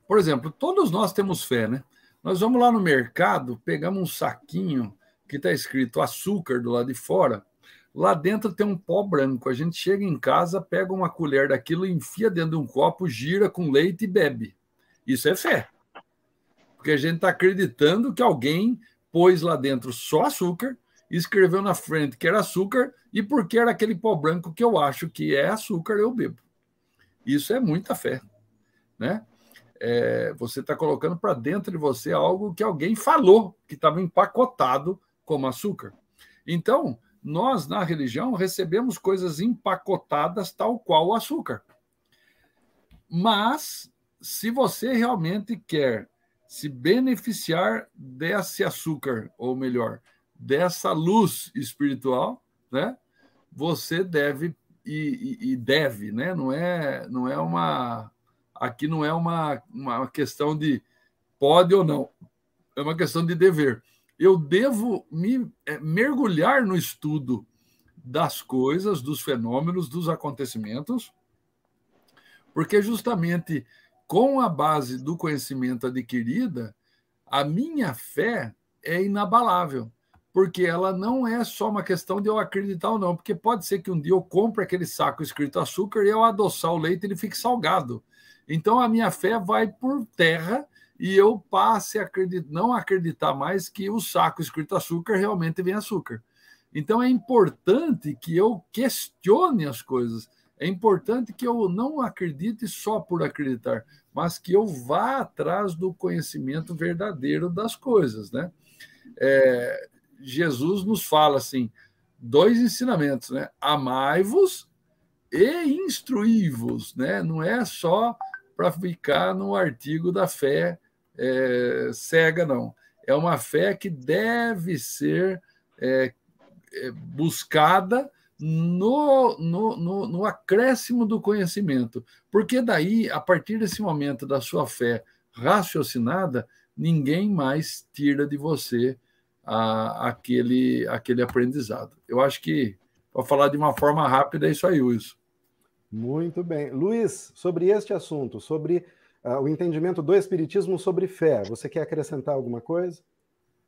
por exemplo, todos nós temos fé, né? Nós vamos lá no mercado, pegamos um saquinho que está escrito açúcar do lado de fora. Lá dentro tem um pó branco. A gente chega em casa, pega uma colher daquilo, enfia dentro de um copo, gira com leite e bebe. Isso é fé. Porque a gente está acreditando que alguém pôs lá dentro só açúcar, escreveu na frente que era açúcar, e porque era aquele pó branco que eu acho que é açúcar, eu bebo. Isso é muita fé. Né? É, você está colocando para dentro de você algo que alguém falou, que estava empacotado como açúcar. Então, nós, na religião, recebemos coisas empacotadas tal qual o açúcar. Mas, se você realmente quer se beneficiar desse açúcar, ou melhor, dessa luz espiritual, né? Você deve e, e, deve, né? Não é, não é uma aqui não é uma, uma questão de pode ou não, é uma questão de dever. Eu devo me é, mergulhar no estudo das coisas, dos fenômenos, dos acontecimentos, porque justamente com a base do conhecimento adquirida, a minha fé é inabalável porque ela não é só uma questão de eu acreditar ou não, porque pode ser que um dia eu compre aquele saco escrito açúcar e eu adoçar o leite ele fique salgado. Então a minha fé vai por terra e eu passe a não acreditar mais que o saco escrito açúcar realmente vem açúcar. Então é importante que eu questione as coisas. É importante que eu não acredite só por acreditar, mas que eu vá atrás do conhecimento verdadeiro das coisas, né? É, Jesus nos fala assim, dois ensinamentos, né? Amai-vos e instruí-vos, né? Não é só para ficar no artigo da fé é, cega, não. É uma fé que deve ser é, é, buscada no, no, no, no acréscimo do conhecimento. Porque daí, a partir desse momento da sua fé raciocinada, ninguém mais tira de você a, aquele, aquele aprendizado. Eu acho que, para falar de uma forma rápida, é isso aí, Wilson. Muito bem. Luiz, sobre este assunto, sobre uh, o entendimento do Espiritismo sobre fé, você quer acrescentar alguma coisa?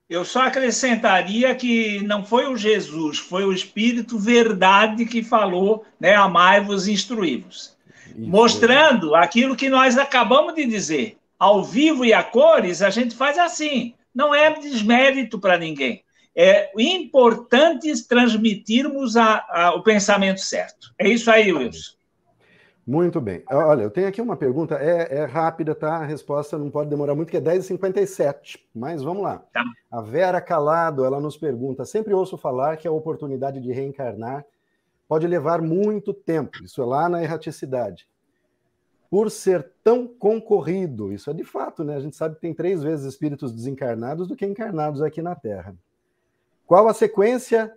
Eu só acrescentaria que não foi o Jesus, foi o Espírito Verdade que falou, né? Amai-vos, instruí-vos. Mostrando aquilo que nós acabamos de dizer. Ao vivo e a cores, a gente faz assim não é desmérito para ninguém. É importante transmitirmos a, a, o pensamento certo. É isso aí, Wilson. Muito bem. Olha, eu tenho aqui uma pergunta, é, é rápida, tá? A resposta não pode demorar muito, que é 10h57. Mas vamos lá. Tá. A Vera Calado, ela nos pergunta: sempre ouço falar que a oportunidade de reencarnar pode levar muito tempo. Isso é lá na erraticidade por ser tão concorrido. Isso é de fato, né? A gente sabe que tem três vezes espíritos desencarnados do que encarnados aqui na Terra. Qual a sequência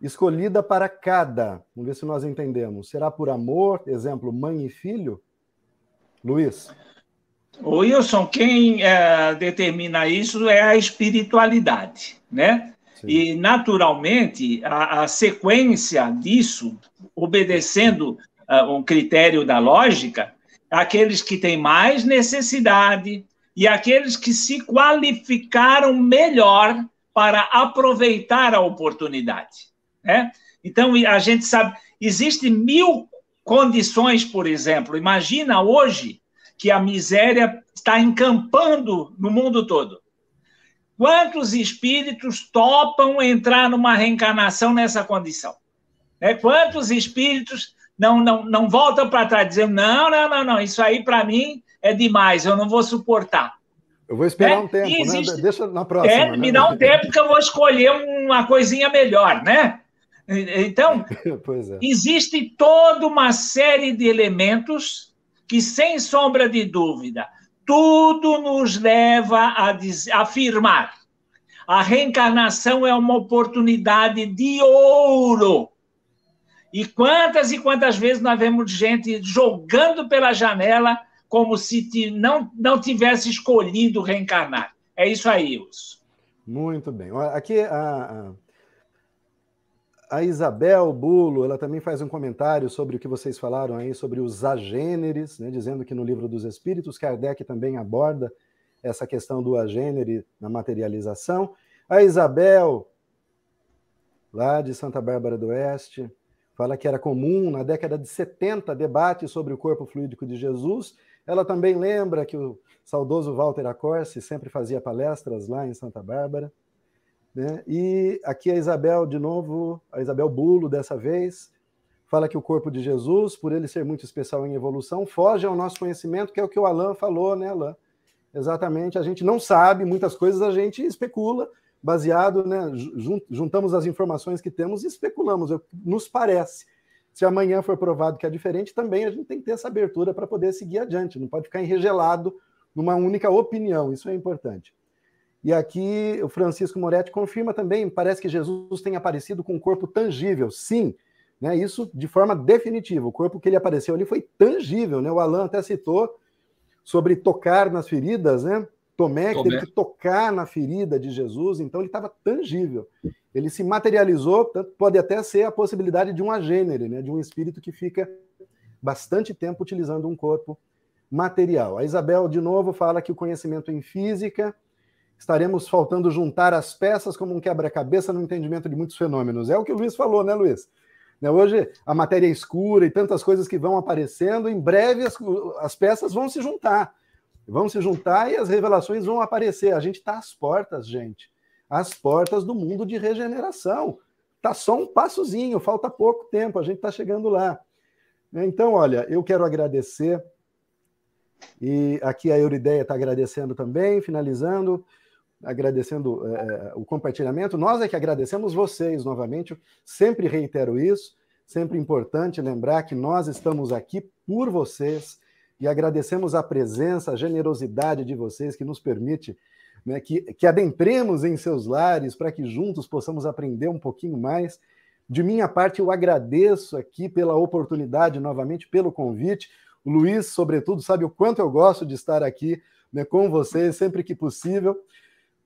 escolhida para cada? Vamos ver se nós entendemos. Será por amor, exemplo, mãe e filho? Luiz. Wilson, quem é, determina isso é a espiritualidade, né? Sim. E, naturalmente, a, a, sequência disso, obedecendo uh, um critério da lógica, aqueles que têm mais necessidade e aqueles que se qualificaram melhor para aproveitar a oportunidade. Né? Então, a gente sabe, existem mil condições, por exemplo. Imagina hoje que a miséria está encampando no mundo todo. Quantos espíritos topam entrar numa reencarnação nessa condição? Né? Quantos espíritos não, não, não voltam para trás dizendo, não, não, não, não, isso aí para mim é demais, eu não vou suportar. Eu vou esperar é, um tempo, né? existe... né? Deixa na próxima. É, né? me dá um tempo que eu vou escolher uma coisinha melhor, né? Então, [LAUGHS] é. existe toda uma série de elementos que, sem sombra de dúvida, tudo nos leva a, dizer, afirmar. A reencarnação é uma oportunidade de ouro e quantas e quantas vezes nós vemos gente jogando pela janela como se não, não tivesse escolhido reencarnar. É isso aí, Wilson. Muito bem. Aqui a, a Isabel Bulo, ela também faz um comentário sobre o que vocês falaram aí, sobre os agêneres, né, dizendo que no livro dos Espíritos, Kardec também aborda essa questão do agênere na materialização. A Isabel, lá de Santa Bárbara do Oeste, fala que era comum na década de 70 debate sobre o corpo fluídico de Jesus. Ela também lembra que o saudoso Walter Acorce sempre fazia palestras lá em Santa Bárbara. Né? E aqui a Isabel, de novo, a Isabel Bulo, dessa vez, fala que o corpo de Jesus, por ele ser muito especial em evolução, foge ao nosso conhecimento, que é o que o Alain falou, né, Alain? Exatamente, a gente não sabe, muitas coisas a gente especula, baseado, né, juntamos as informações que temos e especulamos, nos parece. Se amanhã for provado que é diferente, também a gente tem que ter essa abertura para poder seguir adiante, não pode ficar enregelado numa única opinião, isso é importante. E aqui o Francisco Moretti confirma também, parece que Jesus tem aparecido com um corpo tangível. Sim, né, isso de forma definitiva. O corpo que ele apareceu ali foi tangível. Né? O Alan até citou sobre tocar nas feridas, né? Tomé, que teve que tocar na ferida de Jesus, então ele estava tangível. Ele se materializou, pode até ser a possibilidade de um agênere, né? de um espírito que fica bastante tempo utilizando um corpo material. A Isabel, de novo, fala que o conhecimento em física estaremos faltando juntar as peças como um quebra-cabeça no entendimento de muitos fenômenos. É o que o Luiz falou, né, Luiz? Né, hoje a matéria é escura e tantas coisas que vão aparecendo, em breve as, as peças vão se juntar. Vão se juntar e as revelações vão aparecer. A gente está às portas, gente. Às portas do mundo de regeneração. Está só um passozinho, falta pouco tempo, a gente está chegando lá. Então, olha, eu quero agradecer, e aqui a Eurideia está agradecendo também, finalizando agradecendo é, o compartilhamento. Nós é que agradecemos vocês novamente. sempre reitero isso. Sempre importante lembrar que nós estamos aqui por vocês e agradecemos a presença, a generosidade de vocês que nos permite né, que, que adentremos em seus lares para que juntos possamos aprender um pouquinho mais. De minha parte, eu agradeço aqui pela oportunidade, novamente, pelo convite. O Luiz, sobretudo, sabe o quanto eu gosto de estar aqui né, com vocês sempre que possível.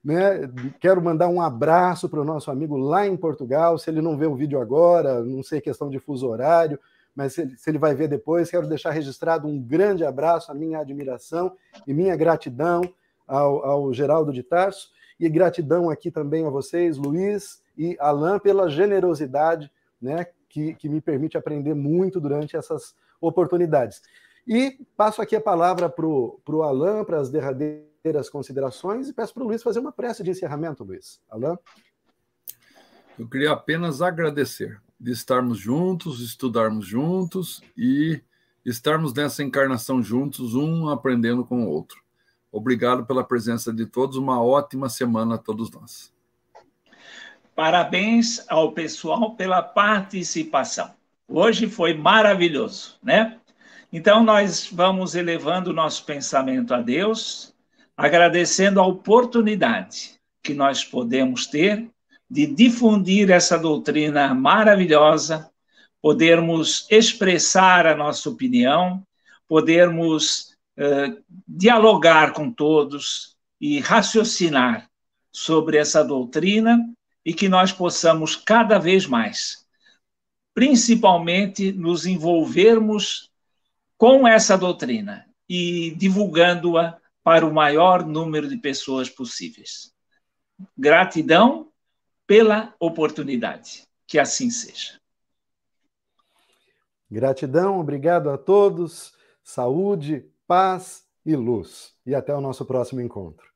Né? Quero mandar um abraço para o nosso amigo lá em Portugal. Se ele não vê o vídeo agora, não sei questão de fuso horário, mas se ele, se ele vai ver depois, quero deixar registrado um grande abraço, a minha admiração e minha gratidão ao, ao Geraldo de Tarso. E gratidão aqui também a vocês, Luiz e Alain, pela generosidade né, que, que me permite aprender muito durante essas oportunidades. E passo aqui a palavra para o Alain, para as derradeiras as considerações e peço para o Luiz fazer uma prece de encerramento, Luiz. Alain? Eu queria apenas agradecer de estarmos juntos, estudarmos juntos e estarmos nessa encarnação juntos, um aprendendo com o outro. Obrigado pela presença de todos, uma ótima semana a todos nós. Parabéns ao pessoal pela participação. Hoje foi maravilhoso, né? Então, nós vamos elevando o nosso pensamento a Deus, agradecendo a oportunidade que nós podemos ter de difundir essa doutrina maravilhosa, podermos expressar a nossa opinião, podermos uh, dialogar com todos e raciocinar sobre essa doutrina e que nós possamos cada vez mais, principalmente, nos envolvermos com essa doutrina e divulgando-a para o maior número de pessoas possíveis. Gratidão pela oportunidade. Que assim seja. Gratidão, obrigado a todos. Saúde, paz e luz. E até o nosso próximo encontro.